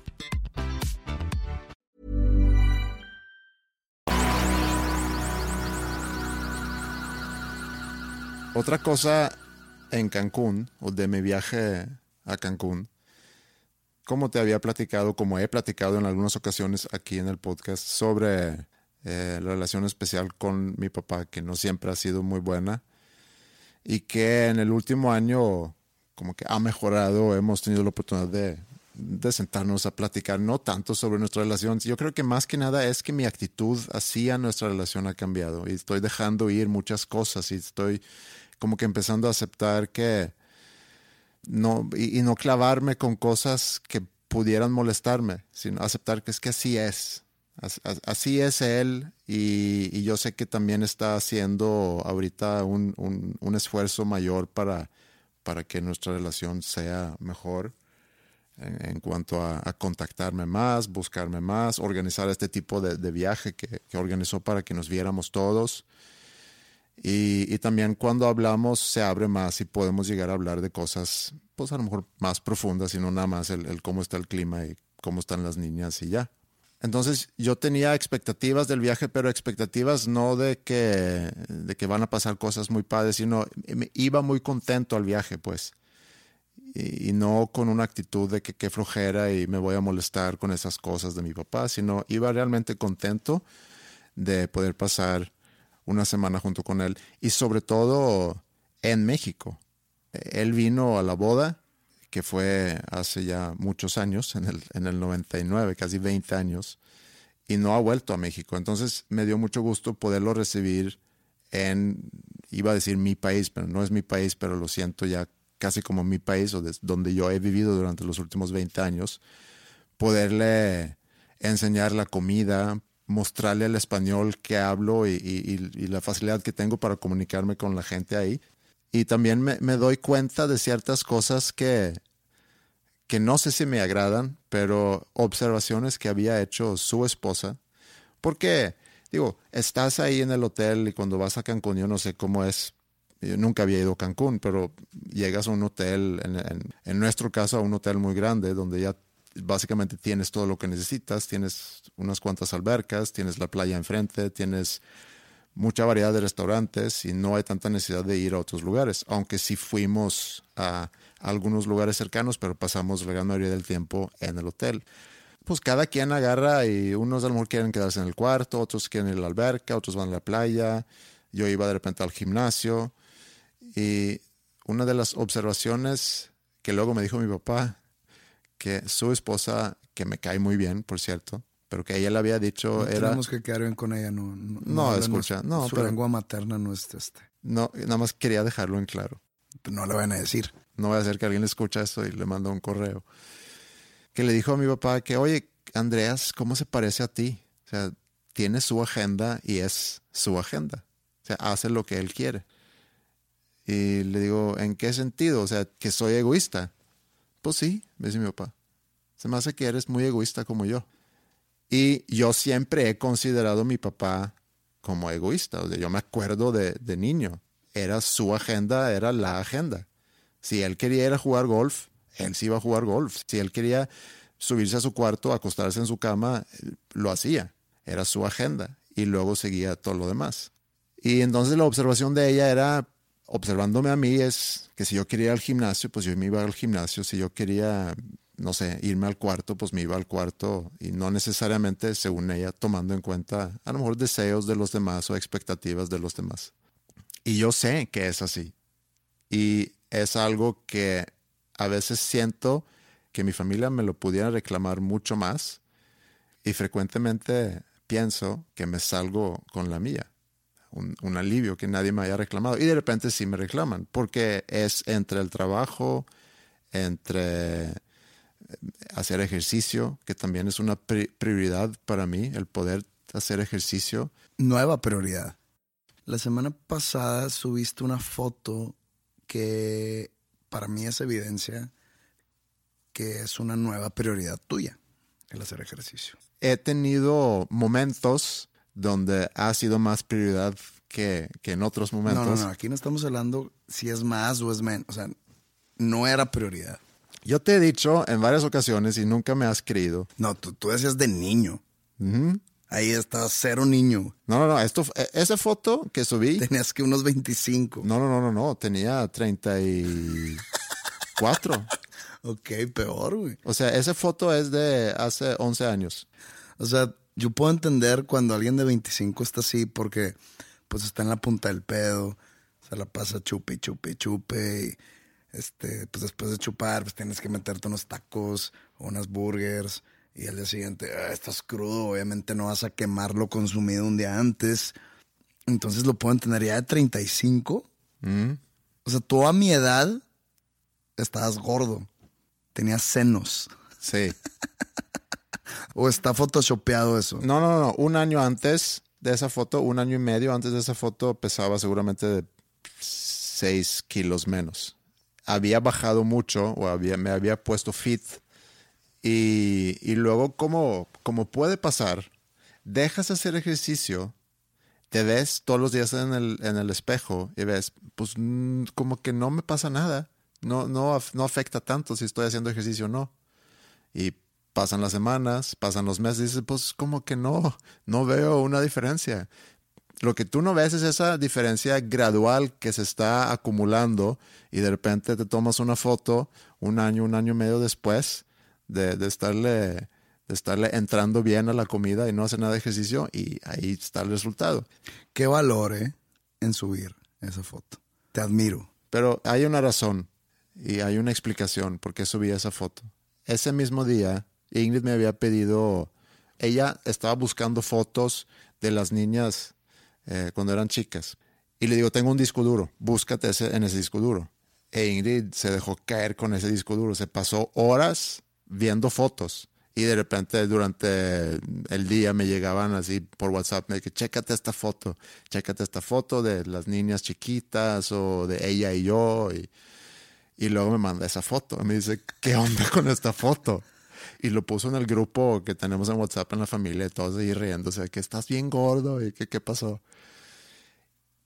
Otra cosa en Cancún, o de mi viaje a Cancún, como te había platicado, como he platicado en algunas ocasiones aquí en el podcast, sobre eh, la relación especial con mi papá, que no siempre ha sido muy buena, y que en el último año como que ha mejorado, hemos tenido la oportunidad de, de sentarnos a platicar, no tanto sobre nuestra relación, yo creo que más que nada es que mi actitud hacia nuestra relación ha cambiado y estoy dejando ir muchas cosas y estoy como que empezando a aceptar que no, y, no clavarme con cosas que pudieran molestarme, sino aceptar que es que así es. As- as- Así es él y, yo sé que también está haciendo ahorita un, un- un esfuerzo mayor para, para que nuestra relación sea mejor en, cuanto a, contactarme más, buscarme más, organizar este tipo de, de viaje que organizó para que nos viéramos todos. Y, también cuando hablamos se abre más y podemos llegar a hablar de cosas, pues a lo mejor más profundas y no nada más el, el cómo está el clima y cómo están las niñas y ya. Entonces yo tenía expectativas del viaje, pero expectativas no de que, de que van a pasar cosas muy padres, sino me iba muy contento al viaje, pues. Y, y no con una actitud de que qué flojera y me voy a molestar con esas cosas de mi papá, sino iba realmente contento de poder pasar una semana junto con él y sobre todo en México. Él vino a la boda, que fue hace ya muchos años, en el, en el 99, casi 20 años, y no ha vuelto a México. Entonces me dio mucho gusto poderlo recibir en, iba a decir mi país, pero no es mi país, pero lo siento ya casi como mi país o donde yo he vivido durante los últimos 20 años, poderle enseñar la comida, mostrarle el español que hablo y, la facilidad que tengo para comunicarme con la gente ahí. Y también me, doy cuenta de ciertas cosas que, que no sé si me agradan, pero observaciones que había hecho su esposa. Porque, digo, estás ahí en el hotel y cuando vas a Cancún, yo no sé cómo es nunca había ido a Cancún, pero llegas a un hotel, en, nuestro caso a un hotel muy grande, donde ya básicamente tienes todo lo que necesitas, tienes unas cuantas albercas, tienes la playa enfrente, tienes mucha variedad de restaurantes y no hay tanta necesidad de ir a otros lugares, aunque sí fuimos a algunos lugares cercanos, pero pasamos la gran mayoría del tiempo en el hotel. Pues cada quien agarra y unos a lo mejor quieren quedarse en el cuarto, otros quieren ir a la alberca, otros van a la playa, yo iba de repente al gimnasio y una de las observaciones que luego me dijo mi papá, que su esposa, que me cae muy bien, por cierto, pero que ella le había dicho no era... Tenemos que quedar bien con ella, no. No, no escucha, no. Su lengua materna no es este. No, nada más quería dejarlo en claro. No le van a decir. No voy a hacer que alguien le escuche esto y le manda un correo. Que le dijo a mi papá que, oye, Andreas, ¿cómo se parece a ti? O sea, tiene su agenda y es su agenda. O sea, hace lo que él quiere. Y le digo, ¿en qué sentido? O sea, que soy egoísta. Pues sí, me dice mi papá. Se me hace que eres muy egoísta como yo. Y yo siempre he considerado a mi papá como egoísta. O sea, yo me acuerdo de, de niño. Era su agenda, era la agenda. Si él quería ir a jugar golf, él sí iba a jugar golf. Si él quería subirse a su cuarto, acostarse en su cama, lo hacía. Era su agenda. Y luego seguía todo lo demás. Y entonces la observación de ella era, observándome a mí es que si yo quería ir al gimnasio, pues yo me iba al gimnasio. Si yo quería, no sé, irme al cuarto, pues me iba al cuarto. Y no necesariamente, según ella, tomando en cuenta a lo mejor deseos de los demás o expectativas de los demás. Y yo sé que es así. Y es algo que a veces siento que mi familia me lo pudiera reclamar mucho más. Y frecuentemente pienso que me salgo con la mía un, alivio que nadie me haya reclamado. Y de repente sí me reclaman, porque es entre el trabajo, entre hacer ejercicio, que también es una prioridad para mí, el poder hacer ejercicio. Nueva prioridad. La semana pasada subiste una foto que para mí es evidencia que es una nueva prioridad tuya, el hacer ejercicio. He tenido momentos donde ha sido más prioridad que, en otros momentos. No, no, no, aquí no estamos hablando si es más o es menos, o sea, no era prioridad. Yo te he dicho en varias ocasiones y nunca me has creído. No, tú, tú decías de niño. Ahí está cero niño. No, no, no, esto, e, esa foto que subí. Tenías que unos 25. No, no, no, no, no, tenía 34. ok, peor, güey. O sea, esa foto es de hace 11 años. O sea, yo puedo entender cuando alguien de 25 está así porque pues está en la punta del pedo, se la pasa chupe, chupe, chupe y este, pues después de chupar pues tienes que meterte unos tacos o unas burgers y al día siguiente ah, estás crudo, obviamente no vas a quemar lo consumido un día antes. Entonces lo puedo entender ya de 35. Mm. O sea, tú a mi edad estabas gordo, tenías senos. Sí. [LAUGHS] ¿O está photoshopeado eso? No, no, no. Un año antes de esa foto, un año y medio antes de esa foto, pesaba seguramente de 6 kilos menos. Había bajado mucho o había, me había puesto fit. Y, y luego, como, como puede pasar, dejas hacer ejercicio, te ves todos los días en el, en el espejo y ves, pues mm, como que no me pasa nada. No, no, no afecta tanto si estoy haciendo ejercicio o no. Y pasan las semanas, pasan los meses, y dices, pues como que no, no veo una diferencia. Lo que tú no ves es esa diferencia gradual que se está acumulando y de repente te tomas una foto un año, un año y medio después de, de estarle, de estarle entrando bien a la comida y no hacer nada de ejercicio y ahí está el resultado. Qué valor, ¿eh? En subir esa foto. Te admiro. Pero hay una razón y hay una explicación por qué subí esa foto. Ese mismo día, Ingrid me había pedido, ella estaba buscando fotos de las niñas eh, cuando eran chicas. Y le digo, tengo un disco duro, búscate ese, en ese disco duro. E Ingrid se dejó caer con ese disco duro, se pasó horas viendo fotos. Y de repente durante el día me llegaban así por WhatsApp, me dije, chécate esta foto, chécate esta foto de las niñas chiquitas o de ella y yo. Y, y luego me manda esa foto. Y me dice, ¿qué onda con esta foto? Y lo puso en el grupo que tenemos en WhatsApp en la familia, todos ahí riéndose, que estás bien gordo y que qué pasó.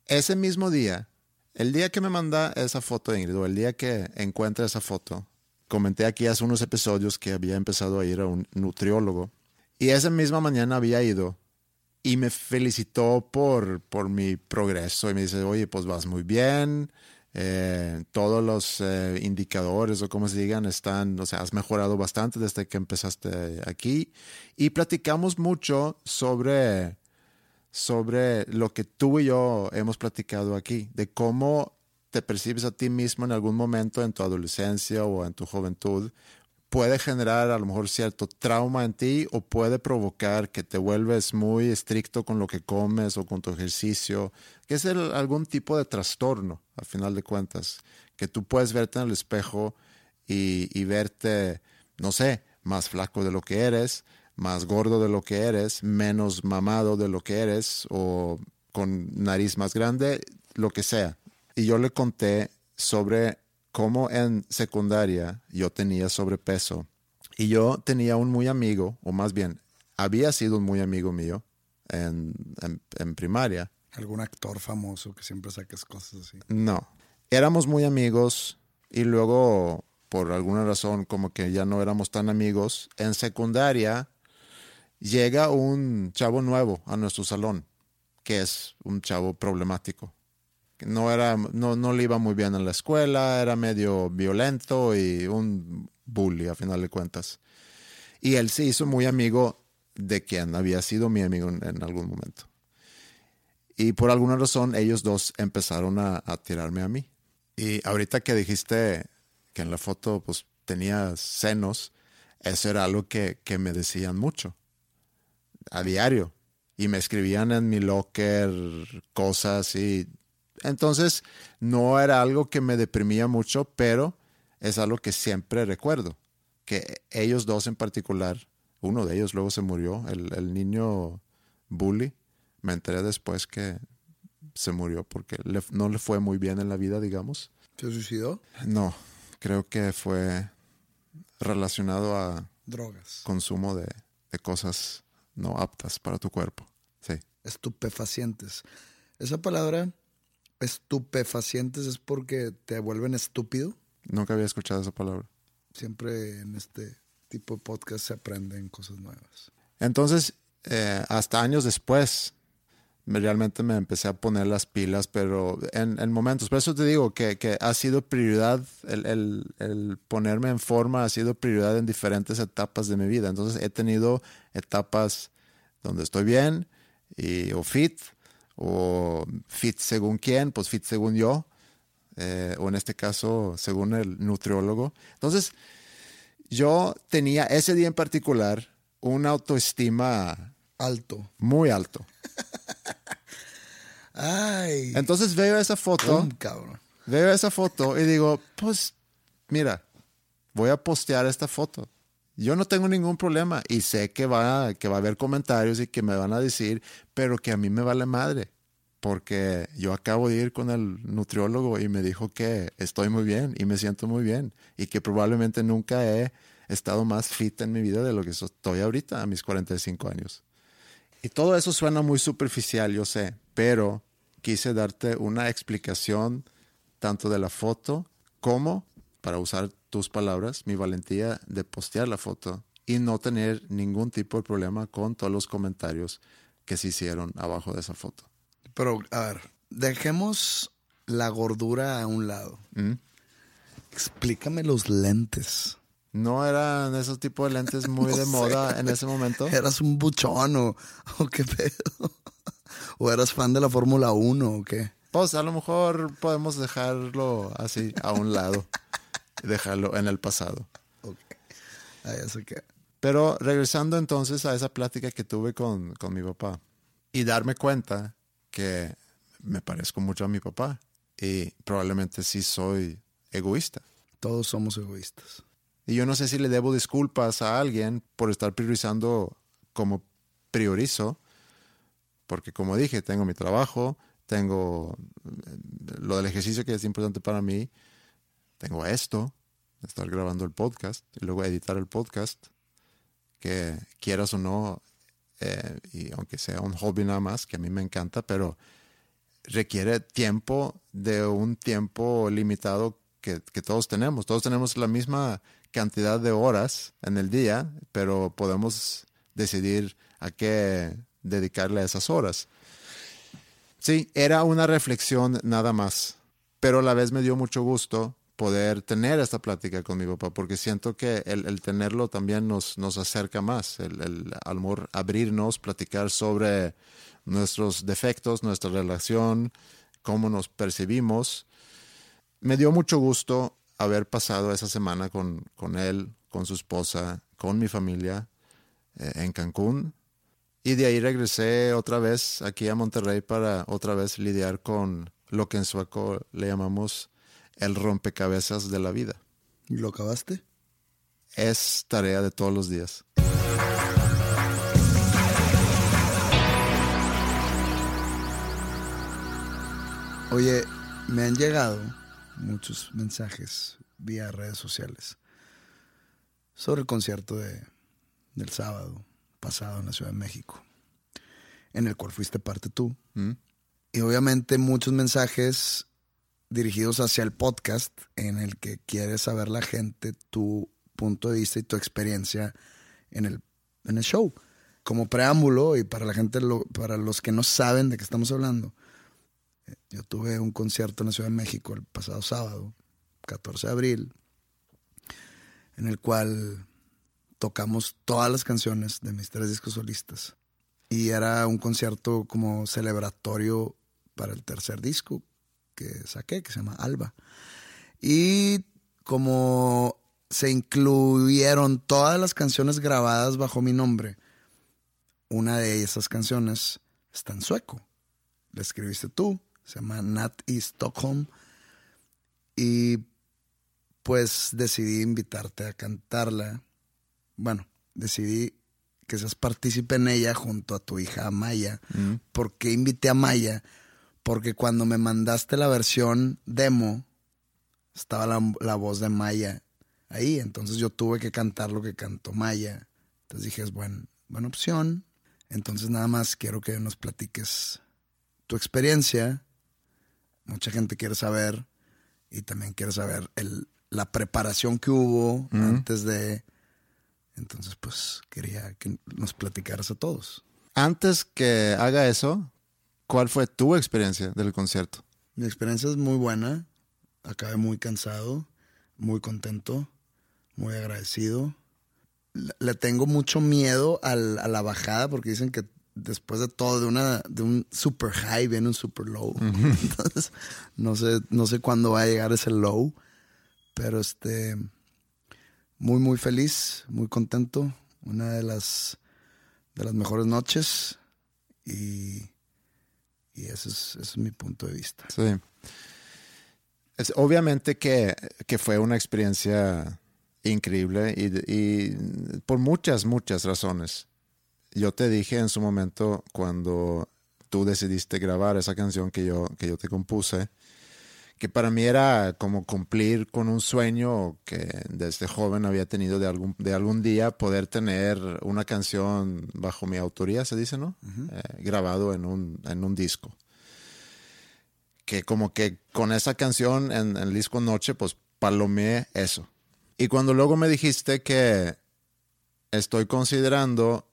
Ese mismo día, el día que me manda esa foto Ingrid, o el día que encuentra esa foto, comenté aquí hace unos episodios que había empezado a ir a un nutriólogo. Y esa misma mañana había ido y me felicitó por, por mi progreso y me dice, oye, pues vas muy bien, eh, todos los eh, indicadores o como se digan están, o sea, has mejorado bastante desde que empezaste aquí. Y platicamos mucho sobre, sobre lo que tú y yo hemos platicado aquí, de cómo te percibes a ti mismo en algún momento en tu adolescencia o en tu juventud, puede generar a lo mejor cierto trauma en ti o puede provocar que te vuelves muy estricto con lo que comes o con tu ejercicio, que es algún tipo de trastorno, al final de cuentas, que tú puedes verte en el espejo y, y verte, no sé, más flaco de lo que eres, más gordo de lo que eres, menos mamado de lo que eres o con nariz más grande, lo que sea y yo le conté sobre cómo en secundaria yo tenía sobrepeso. Y yo tenía un muy amigo, o más bien, había sido un muy amigo mío en, en, primaria. ¿Algún actor famoso que siempre saques cosas así? No. Éramos muy amigos y luego, por alguna razón, como que ya no éramos tan amigos. En secundaria llega un chavo nuevo a nuestro salón, que es un chavo problemático no, era, no, no le iba muy bien en la escuela, era medio violento y un bully a final de cuentas. Y él se hizo muy amigo de quien había sido mi amigo en, algún momento. Y por alguna razón ellos dos empezaron a, tirarme a mí. Y ahorita que dijiste que en la foto pues tenía senos, eso era algo que, que me decían mucho, a diario. Y me escribían en mi locker cosas y entonces, no era algo que me deprimía mucho, pero es algo que siempre recuerdo, que ellos dos en particular, uno de ellos luego se murió, el, niño bully, me enteré después que se murió porque no le fue muy bien en la vida, digamos. ¿Se suicidó? No, creo que fue relacionado a drogas. Consumo de, de cosas no aptas para tu cuerpo. Sí. Estupefacientes. Esa palabra estupefacientes es porque te vuelven estúpido. Nunca había escuchado esa palabra. Siempre en este tipo de podcast se aprenden cosas nuevas. Entonces, eh, hasta años después, realmente me empecé a poner las pilas, pero en, momentos, por eso te digo que, que ha sido prioridad, el, el, el, ponerme en forma ha sido prioridad en diferentes etapas de mi vida. Entonces he tenido etapas donde estoy bien y, o fit, o fit según quién, pues fit según yo, eh, o en este caso según el nutriólogo. Entonces, yo tenía ese día en particular una autoestima alto, muy alto. [LAUGHS] Ay. Entonces veo esa foto, veo esa foto y digo, pues mira, voy a postear esta foto. Yo no tengo ningún problema y sé que va, que va a haber comentarios y que me van a decir, pero que a mí me vale madre. Porque yo acabo de ir con el nutriólogo y me dijo que estoy muy bien y me siento muy bien y que probablemente nunca he estado más fit en mi vida de lo que estoy ahorita a mis 45 años. Y todo eso suena muy superficial, yo sé, pero quise darte una explicación tanto de la foto como para usar tus palabras, mi valentía de postear la foto y no tener ningún tipo de problema con todos los comentarios que se hicieron abajo de esa foto. Pero, a ver, dejemos la gordura a un lado. ¿Mm? Explícame los lentes. No eran esos tipos de lentes [LAUGHS] muy de moda en ese momento. ¿Eras un buchón o, o qué pedo? [LAUGHS] ¿O eras fan de la Fórmula 1 o qué? Pues a lo mejor podemos dejarlo así a un lado dejarlo en el pasado. Ok. Ahí eso queda. Pero regresando entonces a esa plática que tuve con, con mi papá y darme cuenta que me parezco mucho a mi papá y probablemente sí soy egoísta. Todos somos egoístas. Y yo no sé si le debo disculpas a alguien por estar priorizando como priorizo, porque como dije, tengo mi trabajo, tengo eh, lo del ejercicio que es importante para mí, tengo esto, estar grabando el podcast y luego editar el podcast, que quieras o no, eh, y aunque sea un hobby nada más, que a mí me encanta, pero requiere tiempo de un tiempo limitado que, que todos tenemos. Todos tenemos la misma cantidad de horas en el día, pero podemos decidir a qué dedicarle esas horas. Sí, era una reflexión nada más, pero a la vez me dio mucho gusto poder tener esta plática con mi papá, porque siento que el, tenerlo también nos, nos acerca más, el, el amor, abrirnos, platicar sobre nuestros defectos, nuestra relación, cómo nos percibimos. Me dio mucho gusto haber pasado esa semana con, con él, con su esposa, con mi familia eh, en Cancún. Y de ahí regresé otra vez aquí a Monterrey para otra vez lidiar con lo que en sueco le llamamos el rompecabezas de la vida. ¿Y lo acabaste? Es tarea de todos los días. Oye, me han llegado muchos mensajes vía redes sociales sobre el concierto de, del sábado pasado en la Ciudad de México, en el cual fuiste parte tú. ¿Mm? Y obviamente muchos mensajes dirigidos hacia el podcast en el que quiere saber la gente tu punto de vista y tu experiencia en el, en el show. Como preámbulo y para la gente, lo- para los que no saben de qué estamos hablando, yo tuve un concierto en la Ciudad de México el pasado sábado, 14 de abril, en el cual tocamos todas las canciones de mis tres discos solistas. Y era un concierto como celebratorio para el tercer disco que saqué, que se llama Alba. Y como se incluyeron todas las canciones grabadas bajo mi nombre, una de esas canciones está en sueco. La escribiste tú, se llama Nat y Stockholm. Y pues decidí invitarte a cantarla. Bueno, decidí que seas partícipe en ella junto a tu hija Maya. ¿Por qué invité a Maya? Porque cuando me mandaste la versión demo, estaba la, la voz de Maya ahí. Entonces yo tuve que cantar lo que cantó Maya. Entonces dije, es buen, buena opción. Entonces nada más quiero que nos platiques tu experiencia. Mucha gente quiere saber y también quiere saber el, la preparación que hubo antes de... Entonces pues quería que nos platicaras a todos. Antes que haga eso, ¿cuál fue tu experiencia del concierto? Mi experiencia es muy buena. Acabé muy cansado, muy contento, muy agradecido. Le, le tengo mucho miedo al- a la bajada porque dicen que después de todo, de, una, de un super high viene un super low. [LAUGHS] Entonces, no sé, no sé cuándo va a llegar ese low. Pero este, muy, muy feliz, muy contento. Una de las, de las mejores noches. Y, y ese, es, ese es mi punto de vista. Sí. Es, obviamente que, que fue una experiencia increíble y, y por muchas, muchas razones. Yo te dije en su momento cuando tú decidiste grabar esa canción que yo, que yo te compuse, que para mí era como cumplir con un sueño que desde joven había tenido de algún, de algún día poder tener una canción bajo mi autoría, se dice, ¿no? Eh, grabado en un, en un disco que como que con esa canción en, en el disco Noche, pues palomeé eso. Y cuando luego me dijiste que estoy considerando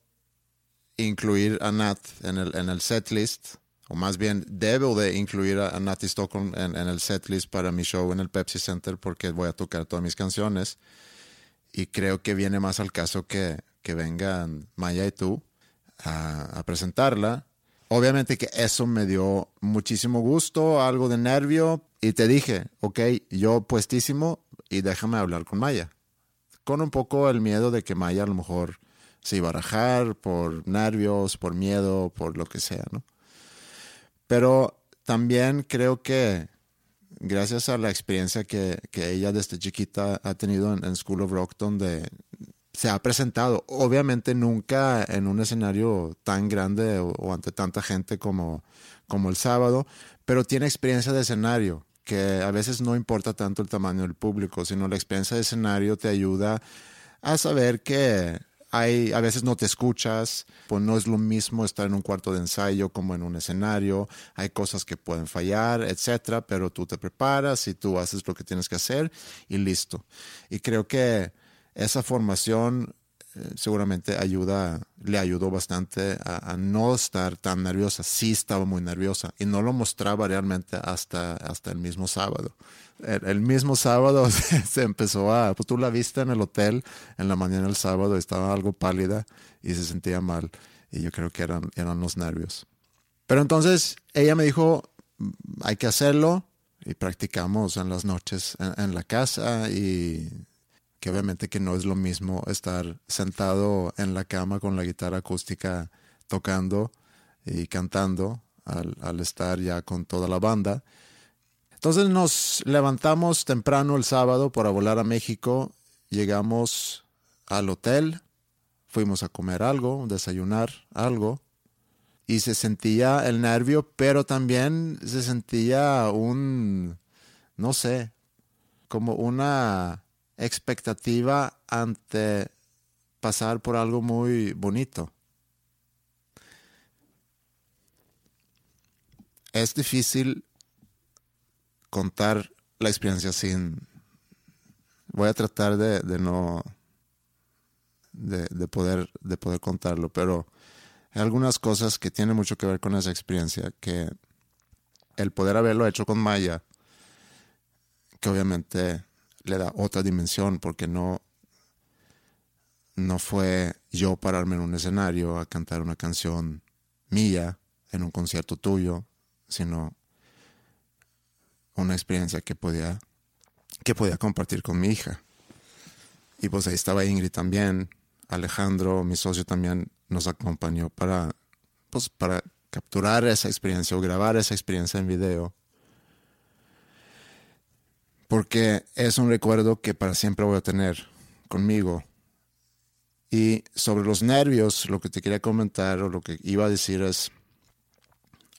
incluir a Nat en el, en el setlist, o más bien debo de incluir a, a Nat Stockholm en, en el setlist para mi show en el Pepsi Center porque voy a tocar todas mis canciones. Y creo que viene más al caso que, que vengan Maya y tú a, a presentarla. obviamente que eso me dio muchísimo gusto, algo de nervio, y te dije, ok, yo puestísimo y déjame hablar con Maya. Con un poco el miedo de que Maya a lo mejor se iba a rajar por nervios, por miedo, por lo que sea, ¿no? Pero también creo que gracias a la experiencia que, ella desde chiquita ha tenido en, School of Rock, donde se ha presentado, obviamente nunca en un escenario tan grande o, ante tanta gente como, como el sábado, pero tiene experiencia de escenario, que a veces no importa tanto el tamaño del público, sino la experiencia de escenario te ayuda a saber que hay, a veces no te escuchas, pues no es lo mismo estar en un cuarto de ensayo como en un escenario, hay cosas que pueden fallar, etcétera, pero tú te preparas y tú haces lo que tienes que hacer y listo. Y creo que esa formación eh, seguramente ayuda, le ayudó bastante a, no estar tan nerviosa. Sí estaba muy nerviosa y no lo mostraba realmente hasta, hasta el mismo sábado el, mismo sábado [LAUGHS] se, empezó a, pues tú la viste en el hotel en la mañana del sábado, estaba algo pálida y se sentía mal. Y yo creo que eran, eran los nervios. Pero entonces ella me dijo, mm, hay que hacerlo y practicamos en las noches en, la casa y que obviamente que no es lo mismo estar sentado en la cama con la guitarra acústica tocando y cantando al, al estar ya con toda la banda entonces nos levantamos temprano el sábado para volar a México, llegamos al hotel, fuimos a comer algo, desayunar algo, y se sentía el nervio, pero también se sentía un, no sé, como una expectativa ante pasar por algo muy bonito. Es difícil contar la experiencia sin... Voy a tratar de, no... De, poder, de poder contarlo, pero hay algunas cosas que tienen mucho que ver con esa experiencia, que el poder haberlo hecho con Maya, que obviamente le da otra dimensión, porque no, no fue yo pararme en un escenario a cantar una canción mía en un concierto tuyo, sino una experiencia que podía, que podía compartir con mi hija. Y pues ahí estaba Ingrid también, Alejandro, mi socio también nos acompañó para, pues, para capturar esa experiencia o grabar esa experiencia en video. Porque es un recuerdo que para siempre voy a tener conmigo. Y sobre los nervios, lo que te quería comentar o lo que iba a decir es,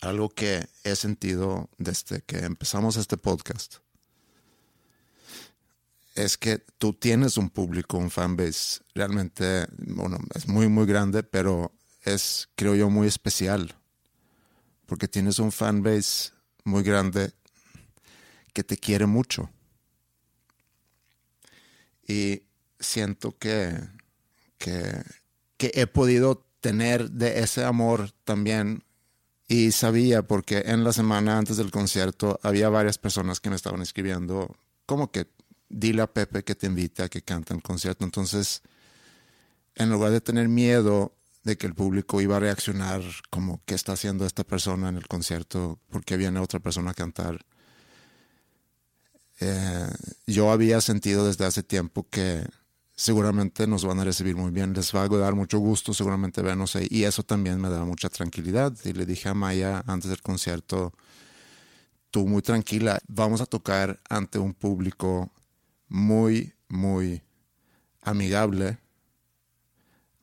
algo que he sentido desde que empezamos este podcast es que tú tienes un público, un fanbase realmente, bueno, es muy, muy grande, pero es, creo yo, muy especial. Porque tienes un fanbase muy grande que te quiere mucho. Y siento que, que, he podido tener de ese amor también y sabía porque en la semana antes del concierto había varias personas que me estaban escribiendo como que dile a Pepe que te invite a que cante el concierto. Entonces, en lugar de tener miedo de que el público iba a reaccionar como qué está haciendo esta persona en el concierto porque viene otra persona a cantar, eh, yo había sentido desde hace tiempo que seguramente nos van a recibir muy bien, les va a dar mucho gusto seguramente vernos ahí y eso también me da mucha tranquilidad. Y le dije a Maya antes del concierto, tú muy tranquila, vamos a tocar ante un público muy, muy amigable,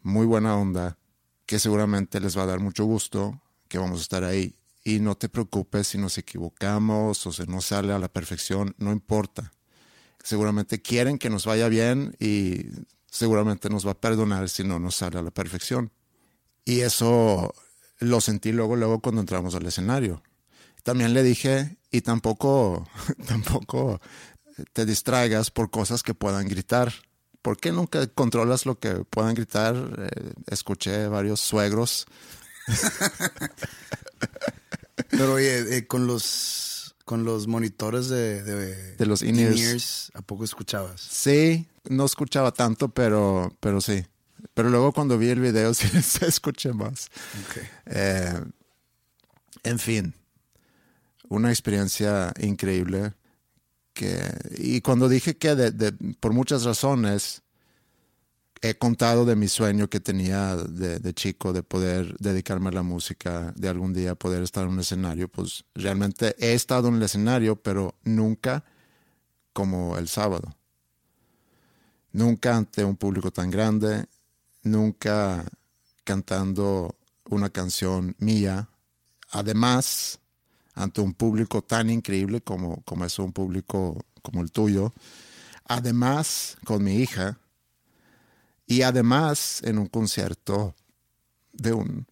muy buena onda, que seguramente les va a dar mucho gusto, que vamos a estar ahí. Y no te preocupes si nos equivocamos o si no sale a la perfección, no importa seguramente quieren que nos vaya bien y seguramente nos va a perdonar si no nos sale a la perfección. Y eso lo sentí luego, luego cuando entramos al escenario. También le dije, y tampoco, [LAUGHS] tampoco te distraigas por cosas que puedan gritar. ¿Por qué nunca controlas lo que puedan gritar? Eh, escuché varios suegros. [LAUGHS] Pero oye, eh, con los con los monitores de, de, los in-ears. ¿A poco escuchabas? Sí, no escuchaba tanto, pero, pero sí. Pero luego cuando vi el video [LAUGHS] sí se escuché más. Eh, En fin, una experiencia increíble. Que, y cuando dije que de, por muchas razones he contado de mi sueño que tenía de, de, chico de poder dedicarme a la música, de algún día poder estar en un escenario, pues realmente he estado en el escenario, pero nunca como el sábado. Nunca ante un público tan grande, nunca cantando una canción mía. Además, ante un público tan increíble como, como es un público como el tuyo. Además, con mi hija y además en un concierto de un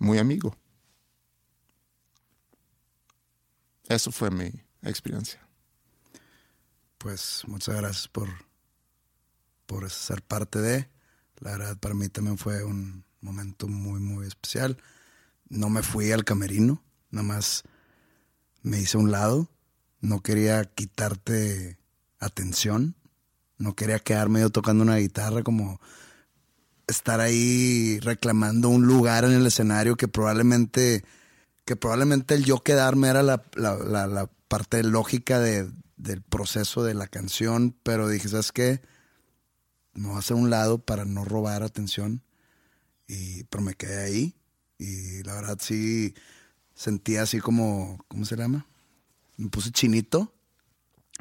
muy amigo. Eso fue mi experiencia. Pues muchas gracias por, por ser parte de. La verdad, para mí también fue un momento muy, muy especial. No me fui al camerino, nada más me hice a un lado. No quería quitarte atención no quería quedarme yo tocando una guitarra, como estar ahí reclamando un lugar en el escenario que probablemente, que probablemente el yo quedarme era la, parte lógica del proceso de la canción, pero dije, ¿sabes qué? Me voy a hacer un lado para no robar atención, y, pero me quedé ahí y la verdad sí sentía así como, ¿cómo se llama? Me puse chinito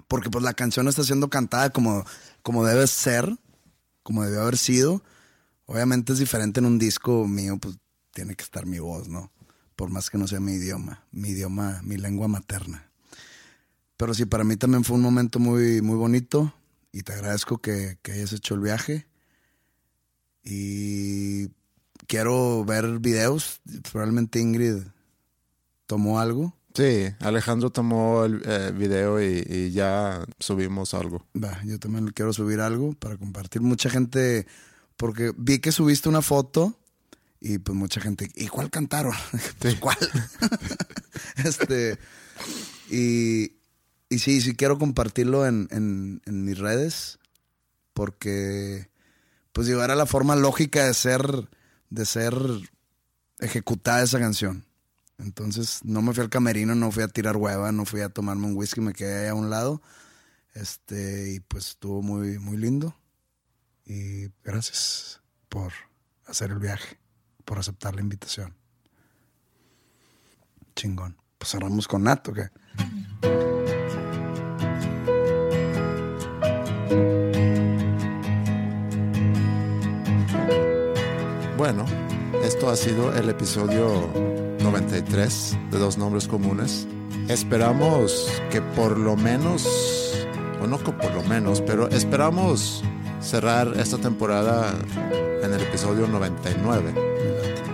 porque pues la canción está siendo cantada como, como debe ser, como debió haber sido. Obviamente es diferente en un disco mío, pues tiene que estar mi voz, ¿no? Por más que no sea mi idioma, mi idioma, mi lengua materna. Pero sí, para mí también fue un momento muy, muy bonito y te agradezco que, que hayas hecho el viaje. Y quiero ver videos. Probablemente Ingrid tomó algo. Sí, Alejandro tomó el eh, video y, ya subimos algo. Va, yo también quiero subir algo para compartir. Mucha gente, porque vi que subiste una foto y pues mucha gente, ¿y cuál cantaron? [LAUGHS] pues, ¿Cuál? [LAUGHS] este, y, y sí, sí quiero compartirlo en, en, en mis redes porque pues digo, era la forma lógica de ser, de ser ejecutada esa canción. Entonces no me fui al camerino, no fui a tirar hueva, no fui a tomarme un whisky, me quedé ahí a un lado. Este, y pues estuvo muy, muy lindo. Y gracias por hacer el viaje, por aceptar la invitación. Chingón. Pues cerramos con Nato, ¿qué? Bueno, esto ha sido el episodio 93 de Dos Nombres Comunes. Esperamos que por lo menos, o no que por lo menos, pero esperamos cerrar esta temporada en el episodio 99.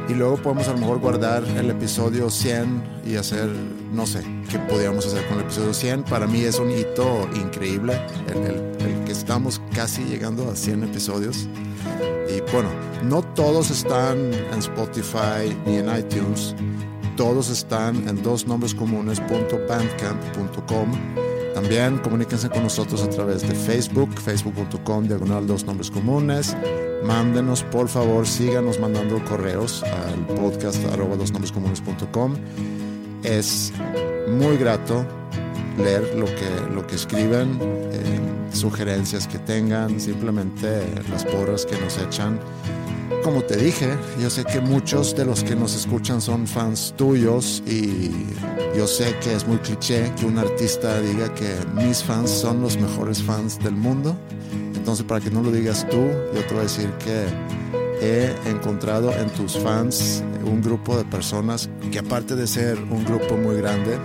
Y luego podemos a lo mejor guardar el episodio 100 y hacer, no sé, qué podríamos hacer con el episodio 100. Para mí es un hito increíble el, el que estamos casi llegando a 100 episodios. Y bueno, no todos están en Spotify ni en iTunes. Todos están en dosnombrescomunes.bandcamp.com. También comuníquense con nosotros a través de Facebook, facebook.com, diagonal dos nombres comunes. Mándenos, por favor, síganos mandando correos al podcast arroba dosnombrescomunes.com. Es muy grato leer lo que, lo que escriben, eh, sugerencias que tengan, simplemente las porras que nos echan. Como te dije, yo sé que muchos de los que nos escuchan son fans tuyos y yo sé que es muy cliché que un artista diga que mis fans son los mejores fans del mundo. Entonces, para que no lo digas tú, yo te voy a decir que he encontrado en tus fans un grupo de personas que aparte de ser un grupo muy grande,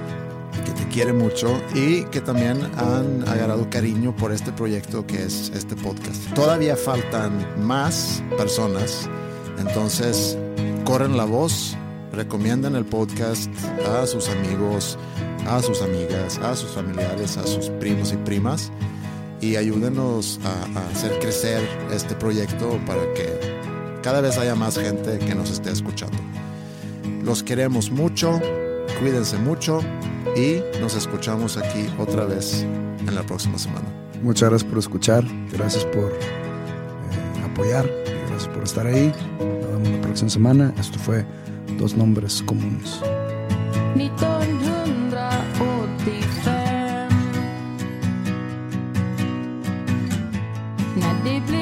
que te quiere mucho y que también han agarrado cariño por este proyecto que es este podcast. Todavía faltan más personas, entonces corren la voz, recomiendan el podcast a sus amigos, a sus amigas, a sus familiares, a sus primos y primas y ayúdenos a, a hacer crecer este proyecto para que cada vez haya más gente que nos esté escuchando. Los queremos mucho, cuídense mucho y nos escuchamos aquí otra vez en la próxima semana. Muchas gracias por escuchar, gracias por eh, apoyar, gracias por estar ahí. Nos vemos la próxima semana. Esto fue Dos Nombres Comunes. deeply.